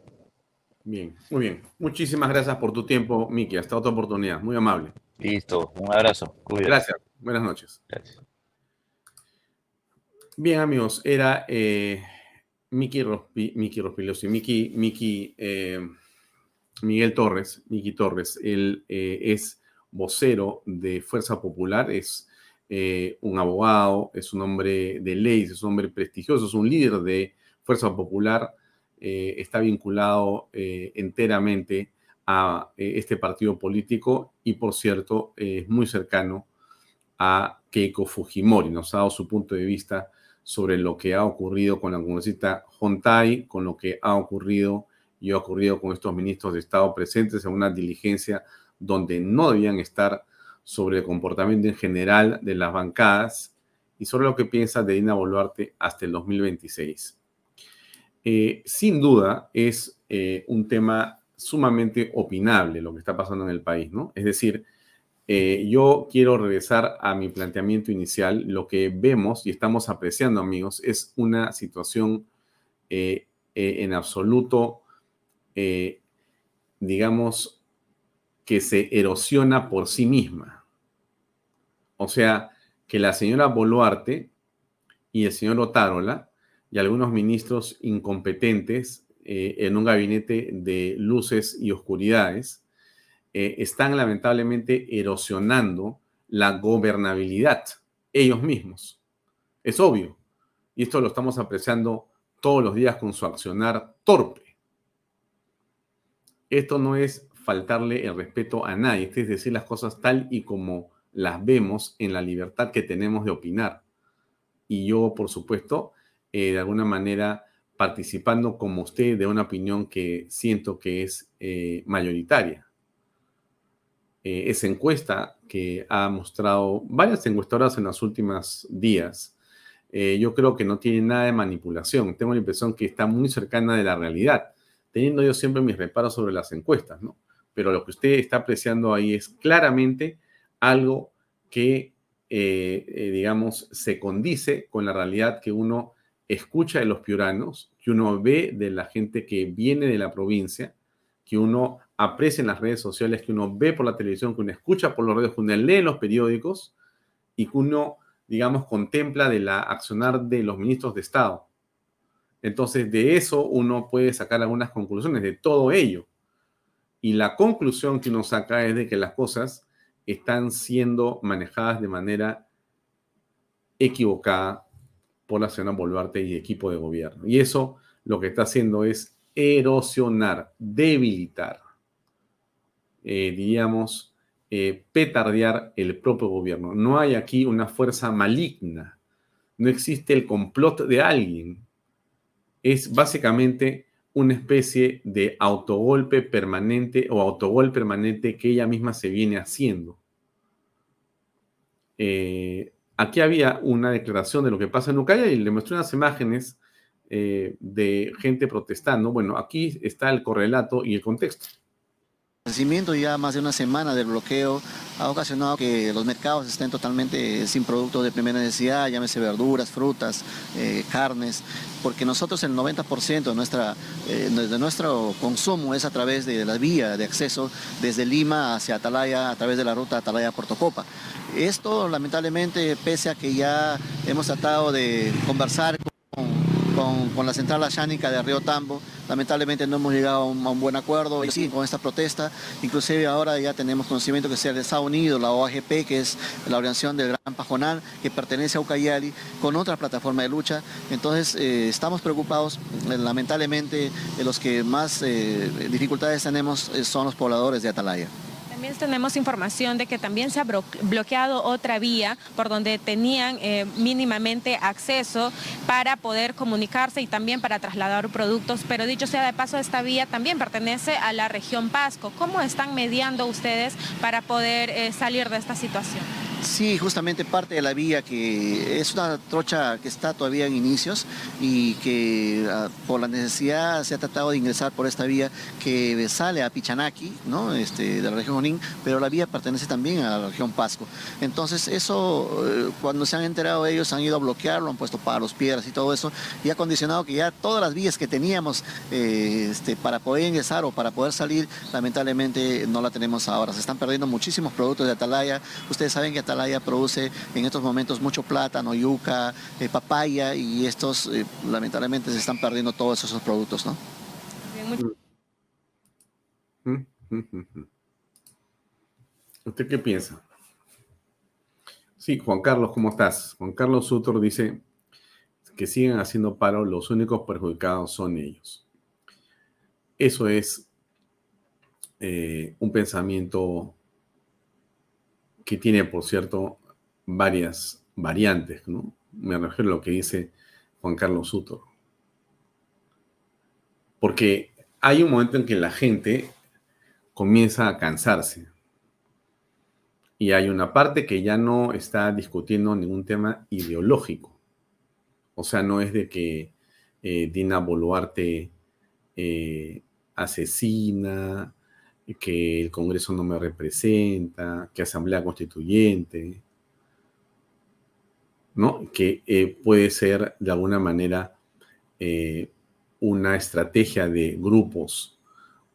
Bien, muy bien. Muchísimas gracias por tu tiempo, Miki. Hasta otra oportunidad. Muy amable. Listo, un abrazo. Gracias, buenas noches. Bien, amigos, era eh, Miki Rospilosi, Miki, Miki eh, Miguel Torres, Miki Torres. Él eh, es vocero de Fuerza Popular, es eh, un abogado, es un hombre de leyes, es un hombre prestigioso, es un líder de Fuerza Popular, está vinculado enteramente a eh, este partido político y, por cierto, es muy cercano a Keiko Fujimori. Nos ha dado su punto de vista sobre lo que ha ocurrido con la congresista Hontai, con lo que ha ocurrido y ha ocurrido con estos ministros de Estado presentes en una diligencia donde no debían estar sobre el comportamiento en general de las bancadas y sobre lo que piensa de Dina Boluarte hasta el 2026. Eh, sin duda es eh, un tema sumamente opinable lo que está pasando en el país, ¿no? Es decir, eh, yo quiero regresar a mi planteamiento inicial. Lo que vemos y estamos apreciando, amigos, es una situación en absoluto, digamos, que se erosiona por sí misma. O sea, que la señora Boluarte y el señor Otárola y algunos ministros incompetentes eh, en un gabinete de luces y oscuridades, eh, están lamentablemente erosionando la gobernabilidad ellos mismos. Es obvio. Y esto lo estamos apreciando todos los días con su accionar torpe. Esto no es faltarle el respeto a nadie, es decir las cosas tal y como las vemos en la libertad que tenemos de opinar. Y yo, por supuesto, eh, de alguna manera participando como usted de una opinión que siento que es eh, mayoritaria. Eh, esa encuesta que ha mostrado varias encuestadoras en los últimos días, eh, yo creo que no tiene nada de manipulación. Tengo la impresión que está muy cercana de la realidad, teniendo yo siempre mis reparos sobre las encuestas, ¿no? Pero lo que usted está apreciando ahí es claramente algo que, digamos, se condice con la realidad que uno escucha de los piuranos, que uno ve de la gente que viene de la provincia, que uno aprecia en las redes sociales, que uno ve por la televisión, que uno escucha por los redes, que uno lee los periódicos y que uno, digamos, contempla de la accionar de los ministros de Estado. Entonces, de eso uno puede sacar algunas conclusiones de todo ello. Y la conclusión que uno saca es de que las cosas están siendo manejadas de manera equivocada por la señora Boluarte y equipo de gobierno. Y eso lo que está haciendo es erosionar, debilitar, eh, diríamos, eh, petardear el propio gobierno. No hay aquí una fuerza maligna, no existe el complot de alguien. Es básicamente una especie de autogolpe permanente o autogol permanente que ella misma se viene haciendo. Eh, Aquí había una declaración de lo que pasa en Ucaya y le mostré unas imágenes eh, de gente protestando. Bueno, aquí está el correlato y el contexto. Vencimiento ya más de una semana del bloqueo ha ocasionado que los mercados estén totalmente sin productos de primera necesidad, llámese verduras, frutas, eh, carnes, porque nosotros el 90% de, nuestra, eh, de nuestro consumo es a través de la vía de acceso desde Lima hacia Atalaya, a través de la ruta Atalaya-Puerto Copa. Esto lamentablemente, pese a que ya hemos tratado de conversar con, la central oceánica de Río Tambo, lamentablemente no hemos llegado a un, buen acuerdo y sí, con esta protesta, inclusive ahora ya tenemos conocimiento que se ha unido la OAGP, que es la organización del Gran Pajonal, que pertenece a Ucayali, con otra plataforma de lucha. Entonces eh, estamos preocupados, lamentablemente los que más eh, dificultades tenemos eh, son los pobladores de Atalaya. También tenemos información de que también se ha bloqueado otra vía por donde tenían eh, mínimamente acceso para poder comunicarse y también para trasladar productos, pero dicho sea de paso, esta vía también pertenece a la región Pasco. ¿Cómo están mediando ustedes para poder eh, salir de esta situación? Sí, justamente parte de la vía que es una trocha que está todavía en inicios y que ah, por la necesidad se ha tratado de ingresar por esta vía que sale a Pichanaki, ¿no? este, de la región Junín, pero la vía pertenece también a la región Pasco. Entonces eso, eh, cuando se han enterado ellos, han ido a bloquearlo, han puesto palos, piedras y todo eso, y ha condicionado que ya todas las vías que teníamos eh, este, para poder ingresar o para poder salir, lamentablemente no la tenemos ahora. Se están perdiendo muchísimos productos de Atalaya. Ustedes saben que Atalaya produce en estos momentos mucho plátano, yuca, eh, papaya y estos eh, lamentablemente se están perdiendo todos esos productos, ¿no? ¿Usted qué piensa? Sí, Juan Carlos, ¿cómo estás? Juan Carlos Sutor dice que siguen haciendo paro, los únicos perjudicados son ellos. Eso es eh, un pensamiento que tiene, por cierto, varias variantes, ¿no? Me refiero a lo que dice Juan Carlos Suto. Porque hay un momento en que la gente comienza a cansarse. Y hay una parte que ya no está discutiendo ningún tema ideológico. O sea, no es de que eh, Dina Boluarte eh, asesina, que el Congreso no me representa, que Asamblea Constituyente, ¿no? Que eh, puede ser de alguna manera eh, una estrategia de grupos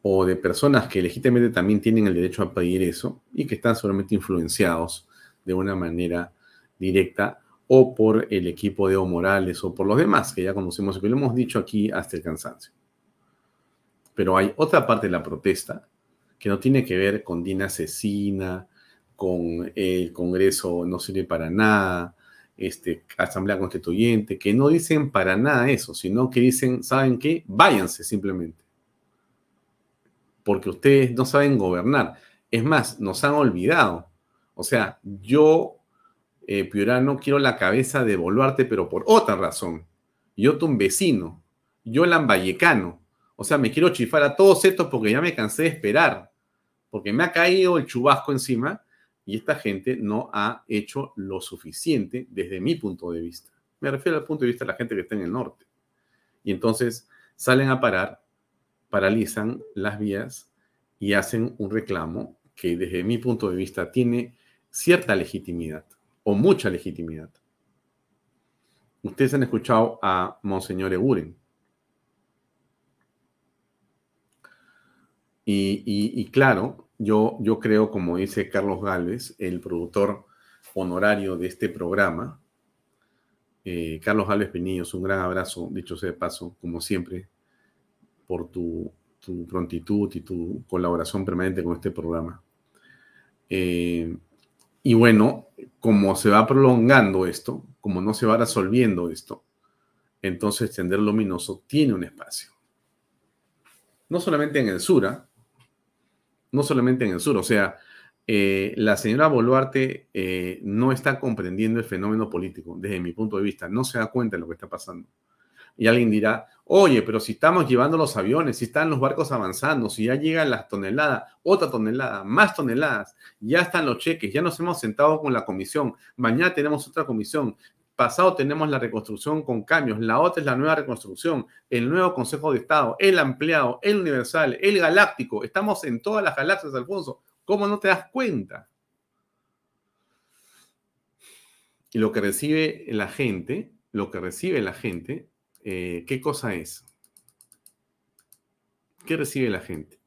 o de personas que legítimamente también tienen el derecho a pedir eso y que están solamente influenciados de una manera directa o por el equipo de Evo Morales o por los demás que ya conocemos y que lo hemos dicho aquí hasta el cansancio. Pero hay otra parte de la protesta que no tiene que ver con Dina Asesina, con el Congreso no sirve para nada, este, Asamblea Constituyente, que no dicen para nada eso, sino que dicen, ¿saben qué? Váyanse simplemente. Porque ustedes no saben gobernar. Es más, nos han olvidado. O sea, yo, eh, Piurano, quiero la cabeza de Boluarte, pero por otra razón. Yo, tu vecino, Yolan Vallecano. O sea, me quiero chifar a todos estos porque ya me cansé de esperar, porque me ha caído el chubasco encima y esta gente no ha hecho lo suficiente desde mi punto de vista. Me refiero al punto de vista de la gente que está en el norte. Y entonces salen a parar, paralizan las vías y hacen un reclamo que desde mi punto de vista tiene cierta legitimidad o mucha legitimidad. Ustedes han escuchado a Monseñor Eguren. Y, claro, yo, yo creo, como dice Carlos Galvez, el productor honorario de este programa, eh, Carlos Galvez Pinillos, un gran abrazo, dicho sea de paso, como siempre, por tu, prontitud y tu colaboración permanente con este programa. Eh, y bueno, como se va prolongando esto, como no se va resolviendo esto, entonces Tender Luminoso tiene un espacio. No solamente en el sur, ¿ah? No solamente en el sur, o sea, eh, la señora Boluarte eh, no está comprendiendo el fenómeno político desde mi punto de vista, no se da cuenta de lo que está pasando. Y alguien dirá, oye, pero si estamos llevando los aviones, si están los barcos avanzando, si ya llegan las toneladas, otra tonelada, más toneladas, ya están los cheques, ya nos hemos sentado con la comisión, mañana tenemos otra comisión, pasado tenemos la reconstrucción con cambios, la otra es la nueva reconstrucción, el nuevo Consejo de Estado, el ampliado, el universal, el galáctico, estamos en todas las galaxias, Alfonso, ¿cómo no te das cuenta? Y lo que recibe la gente, lo que recibe la gente eh, ¿qué cosa es? ¿Qué recibe la gente?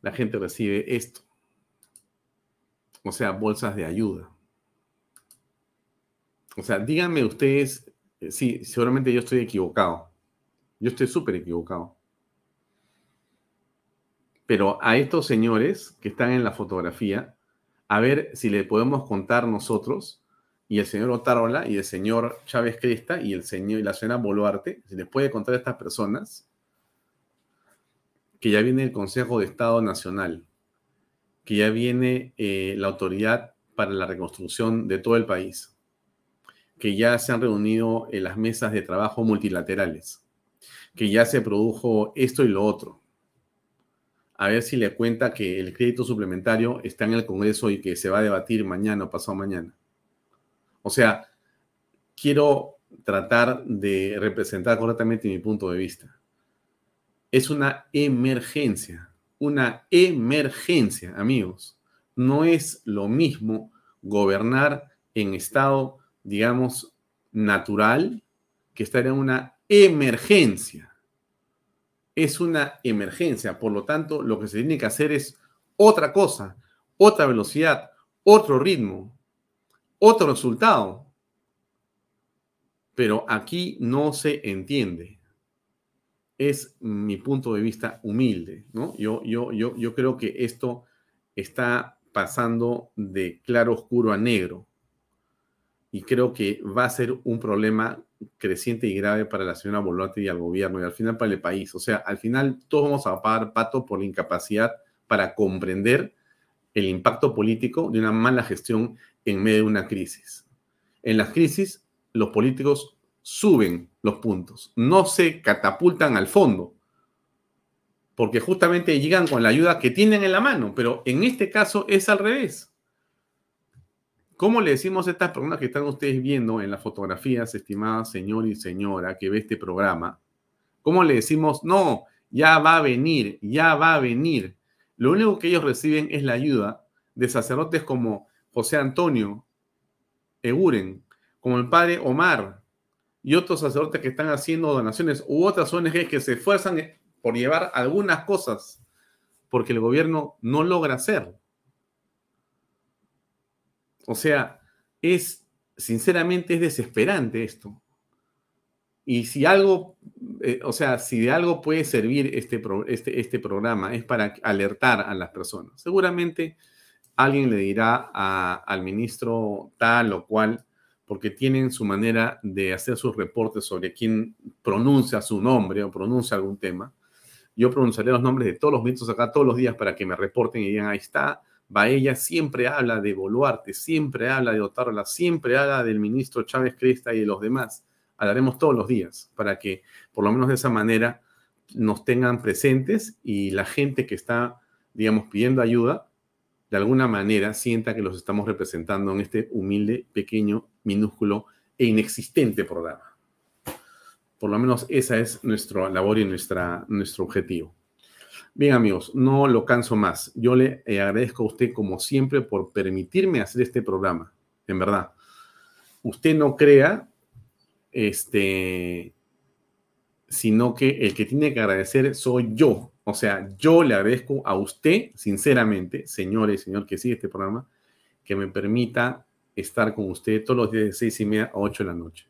La gente recibe esto. O sea, bolsas de ayuda. O sea, díganme ustedes, eh, sí, seguramente yo estoy equivocado. Yo estoy súper equivocado. Pero a estos señores que están en la fotografía, a ver si le podemos contar nosotros y el señor Otárola y el señor Chávez Cresta y el señor y la señora Boluarte, se les puede contar a estas personas que ya viene el Consejo de Estado Nacional, que ya viene eh, la autoridad para la reconstrucción de todo el país, que ya se han reunido en las mesas de trabajo multilaterales, que ya se produjo esto y lo otro. A ver si le cuenta que el crédito suplementario está en el Congreso y que se va a debatir mañana o pasado mañana o sea, quiero tratar de representar correctamente mi punto de vista. Es una emergencia, una emergencia, amigos. No es lo mismo gobernar en estado, digamos, natural que estar en una emergencia. Es una emergencia, por lo tanto, lo que se tiene que hacer es otra cosa, otra velocidad, otro ritmo, otro resultado. Pero aquí no se entiende. Es mi punto de vista humilde, ¿no? Yo, yo, yo, yo creo que esto está pasando de claro oscuro a negro. Y creo que va a ser un problema creciente y grave para la señora Boluarte y al gobierno y al final para el país. O sea, al final todos vamos a pagar pato por la incapacidad para comprender el impacto político de una mala gestión en medio de una crisis. En las crisis, los políticos suben los puntos, no se catapultan al fondo, porque justamente llegan con la ayuda que tienen en la mano, pero en este caso es al revés. ¿Cómo le decimos a estas personas que están ustedes viendo en las fotografías, estimada señor y señora que ve este programa? ¿Cómo le decimos, no, ya va a venir, ya va a venir? Lo único que ellos reciben es la ayuda de sacerdotes como José Antonio Eguren, como el padre Omar y otros sacerdotes que están haciendo donaciones u otras ONGs que se esfuerzan por llevar algunas cosas porque el gobierno no logra hacer. O sea, es, sinceramente, es desesperante esto. Y si algo, eh, o sea, si de algo puede servir este, este, este programa es para alertar a las personas. Seguramente alguien le dirá al ministro tal o cual, porque tienen su manera de hacer sus reportes sobre quién pronuncia su nombre o pronuncia algún tema. Yo pronunciaré los nombres de todos los ministros acá todos los días para que me reporten y digan, ahí está, ella siempre habla de Boluarte, siempre habla de Otárola, siempre habla del ministro Chávez Cresta y de los demás. hablaremos todos los días para que por lo menos de esa manera nos tengan presentes y la gente que está, digamos, pidiendo ayuda, de alguna manera sienta que los estamos representando en este humilde, pequeño, minúsculo e inexistente programa. Por lo menos esa es nuestra labor y nuestra, nuestro objetivo. Bien amigos, no lo canso más. Yo le eh, agradezco a usted como siempre por permitirme hacer este programa. En verdad, usted no crea, este, sino que el que tiene que agradecer soy yo. O sea, yo le agradezco a usted, sinceramente, señores señor que sigue este programa, que me permita estar con usted todos los días de seis y media a ocho de la noche.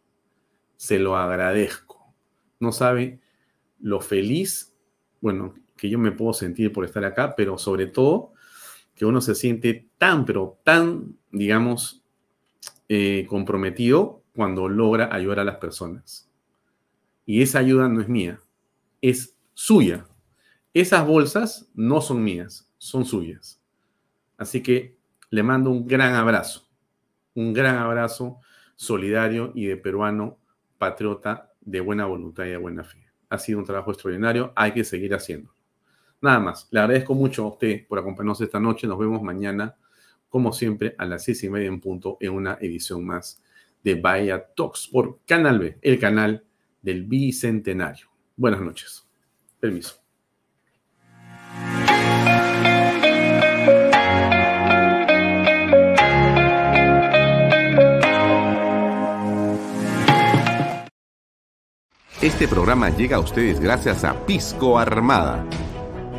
Se lo agradezco. No sabe lo feliz, bueno, que yo me puedo sentir por estar acá, pero sobre todo que uno se siente tan, pero tan, digamos, eh, comprometido cuando logra ayudar a las personas. Y esa ayuda no es mía, es suya. Esas bolsas no son mías, son suyas. Así que le mando un gran abrazo, un gran abrazo solidario y de peruano patriota de buena voluntad y de buena fe. Ha sido un trabajo extraordinario, hay que seguir haciendo. Nada más, le agradezco mucho a usted por acompañarnos esta noche. Nos vemos mañana, como siempre, a las seis y media en punto en una edición más de Bahía Talks por Canal B, el canal del Bicentenario. Buenas noches. Permiso. Este programa llega a ustedes gracias a Pisco Armada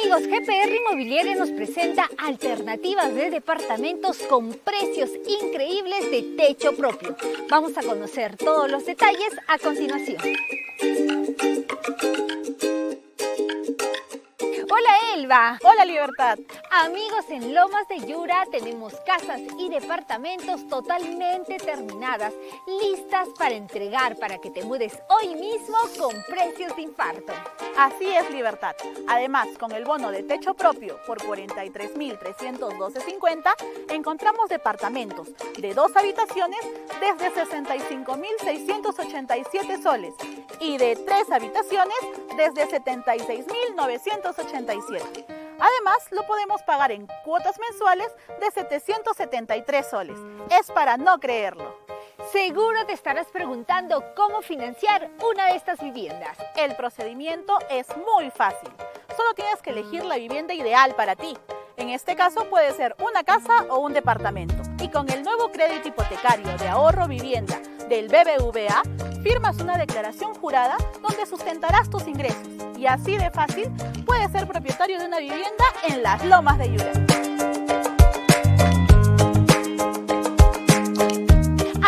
Amigos, GPR Inmobiliaria nos presenta alternativas de departamentos con precios increíbles de techo propio. Vamos a conocer todos los detalles a continuación. Hola Elba. Hola Libertad. Amigos, en Lomas de Yura tenemos casas y departamentos totalmente terminadas, listas para entregar para que te mudes hoy mismo con precios de infarto. Así es Libertad. Además, con el bono de techo propio por 43.312.50, encontramos departamentos de dos habitaciones desde 65.687 soles y de tres habitaciones desde 76.987. Además, lo podemos pagar en cuotas mensuales de 773 soles. Es para no creerlo. Seguro te estarás preguntando cómo financiar una de estas viviendas. El procedimiento es muy fácil. Solo tienes que elegir la vivienda ideal para ti. En este caso puede ser una casa o un departamento. Y con el nuevo crédito hipotecario de ahorro vivienda del BBVA, firmas una declaración jurada donde sustentarás tus ingresos. Y así de fácil puedes ser propietario de una vivienda en las lomas de Yura.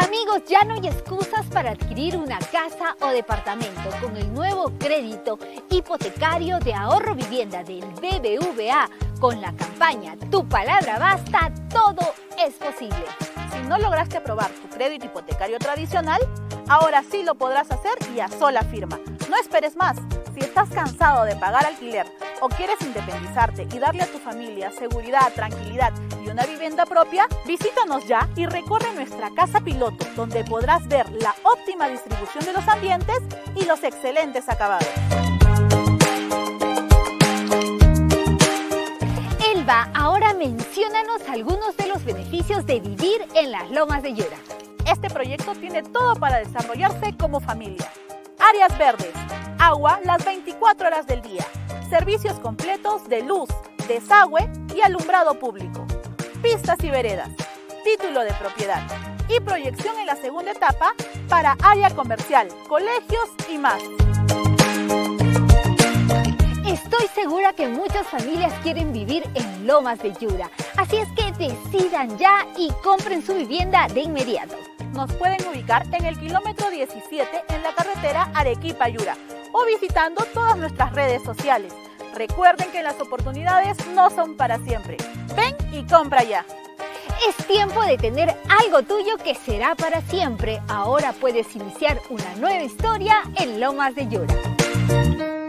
Amigos, ya no hay excusas para adquirir una casa o departamento con el nuevo crédito hipotecario de ahorro vivienda del BBVA. Con la campaña Tu palabra basta, todo es posible. Si no lograste aprobar tu crédito hipotecario tradicional, ahora sí lo podrás hacer y a sola firma. No esperes más. Si estás cansado de pagar alquiler o quieres independizarte y darle a tu familia seguridad, tranquilidad y una vivienda propia, visítanos ya y recorre nuestra casa piloto, donde podrás ver la óptima distribución de los ambientes y los excelentes acabados. Ahora menciónanos algunos de los beneficios de vivir en las lomas de Yura. Este proyecto tiene todo para desarrollarse como familia. Áreas verdes, agua las 24 horas del día, servicios completos de luz, desagüe y alumbrado público, pistas y veredas, título de propiedad y proyección en la segunda etapa para área comercial, colegios y más. Estoy segura que muchas familias quieren vivir en Lomas de Yura, así es que decidan ya y compren su vivienda de inmediato. Nos pueden ubicar en el kilómetro 17 en la carretera Arequipa-Yura o visitando todas nuestras redes sociales. Recuerden que las oportunidades no son para siempre. Ven y compra ya. Es tiempo de tener algo tuyo que será para siempre. Ahora puedes iniciar una nueva historia en Lomas de Yura.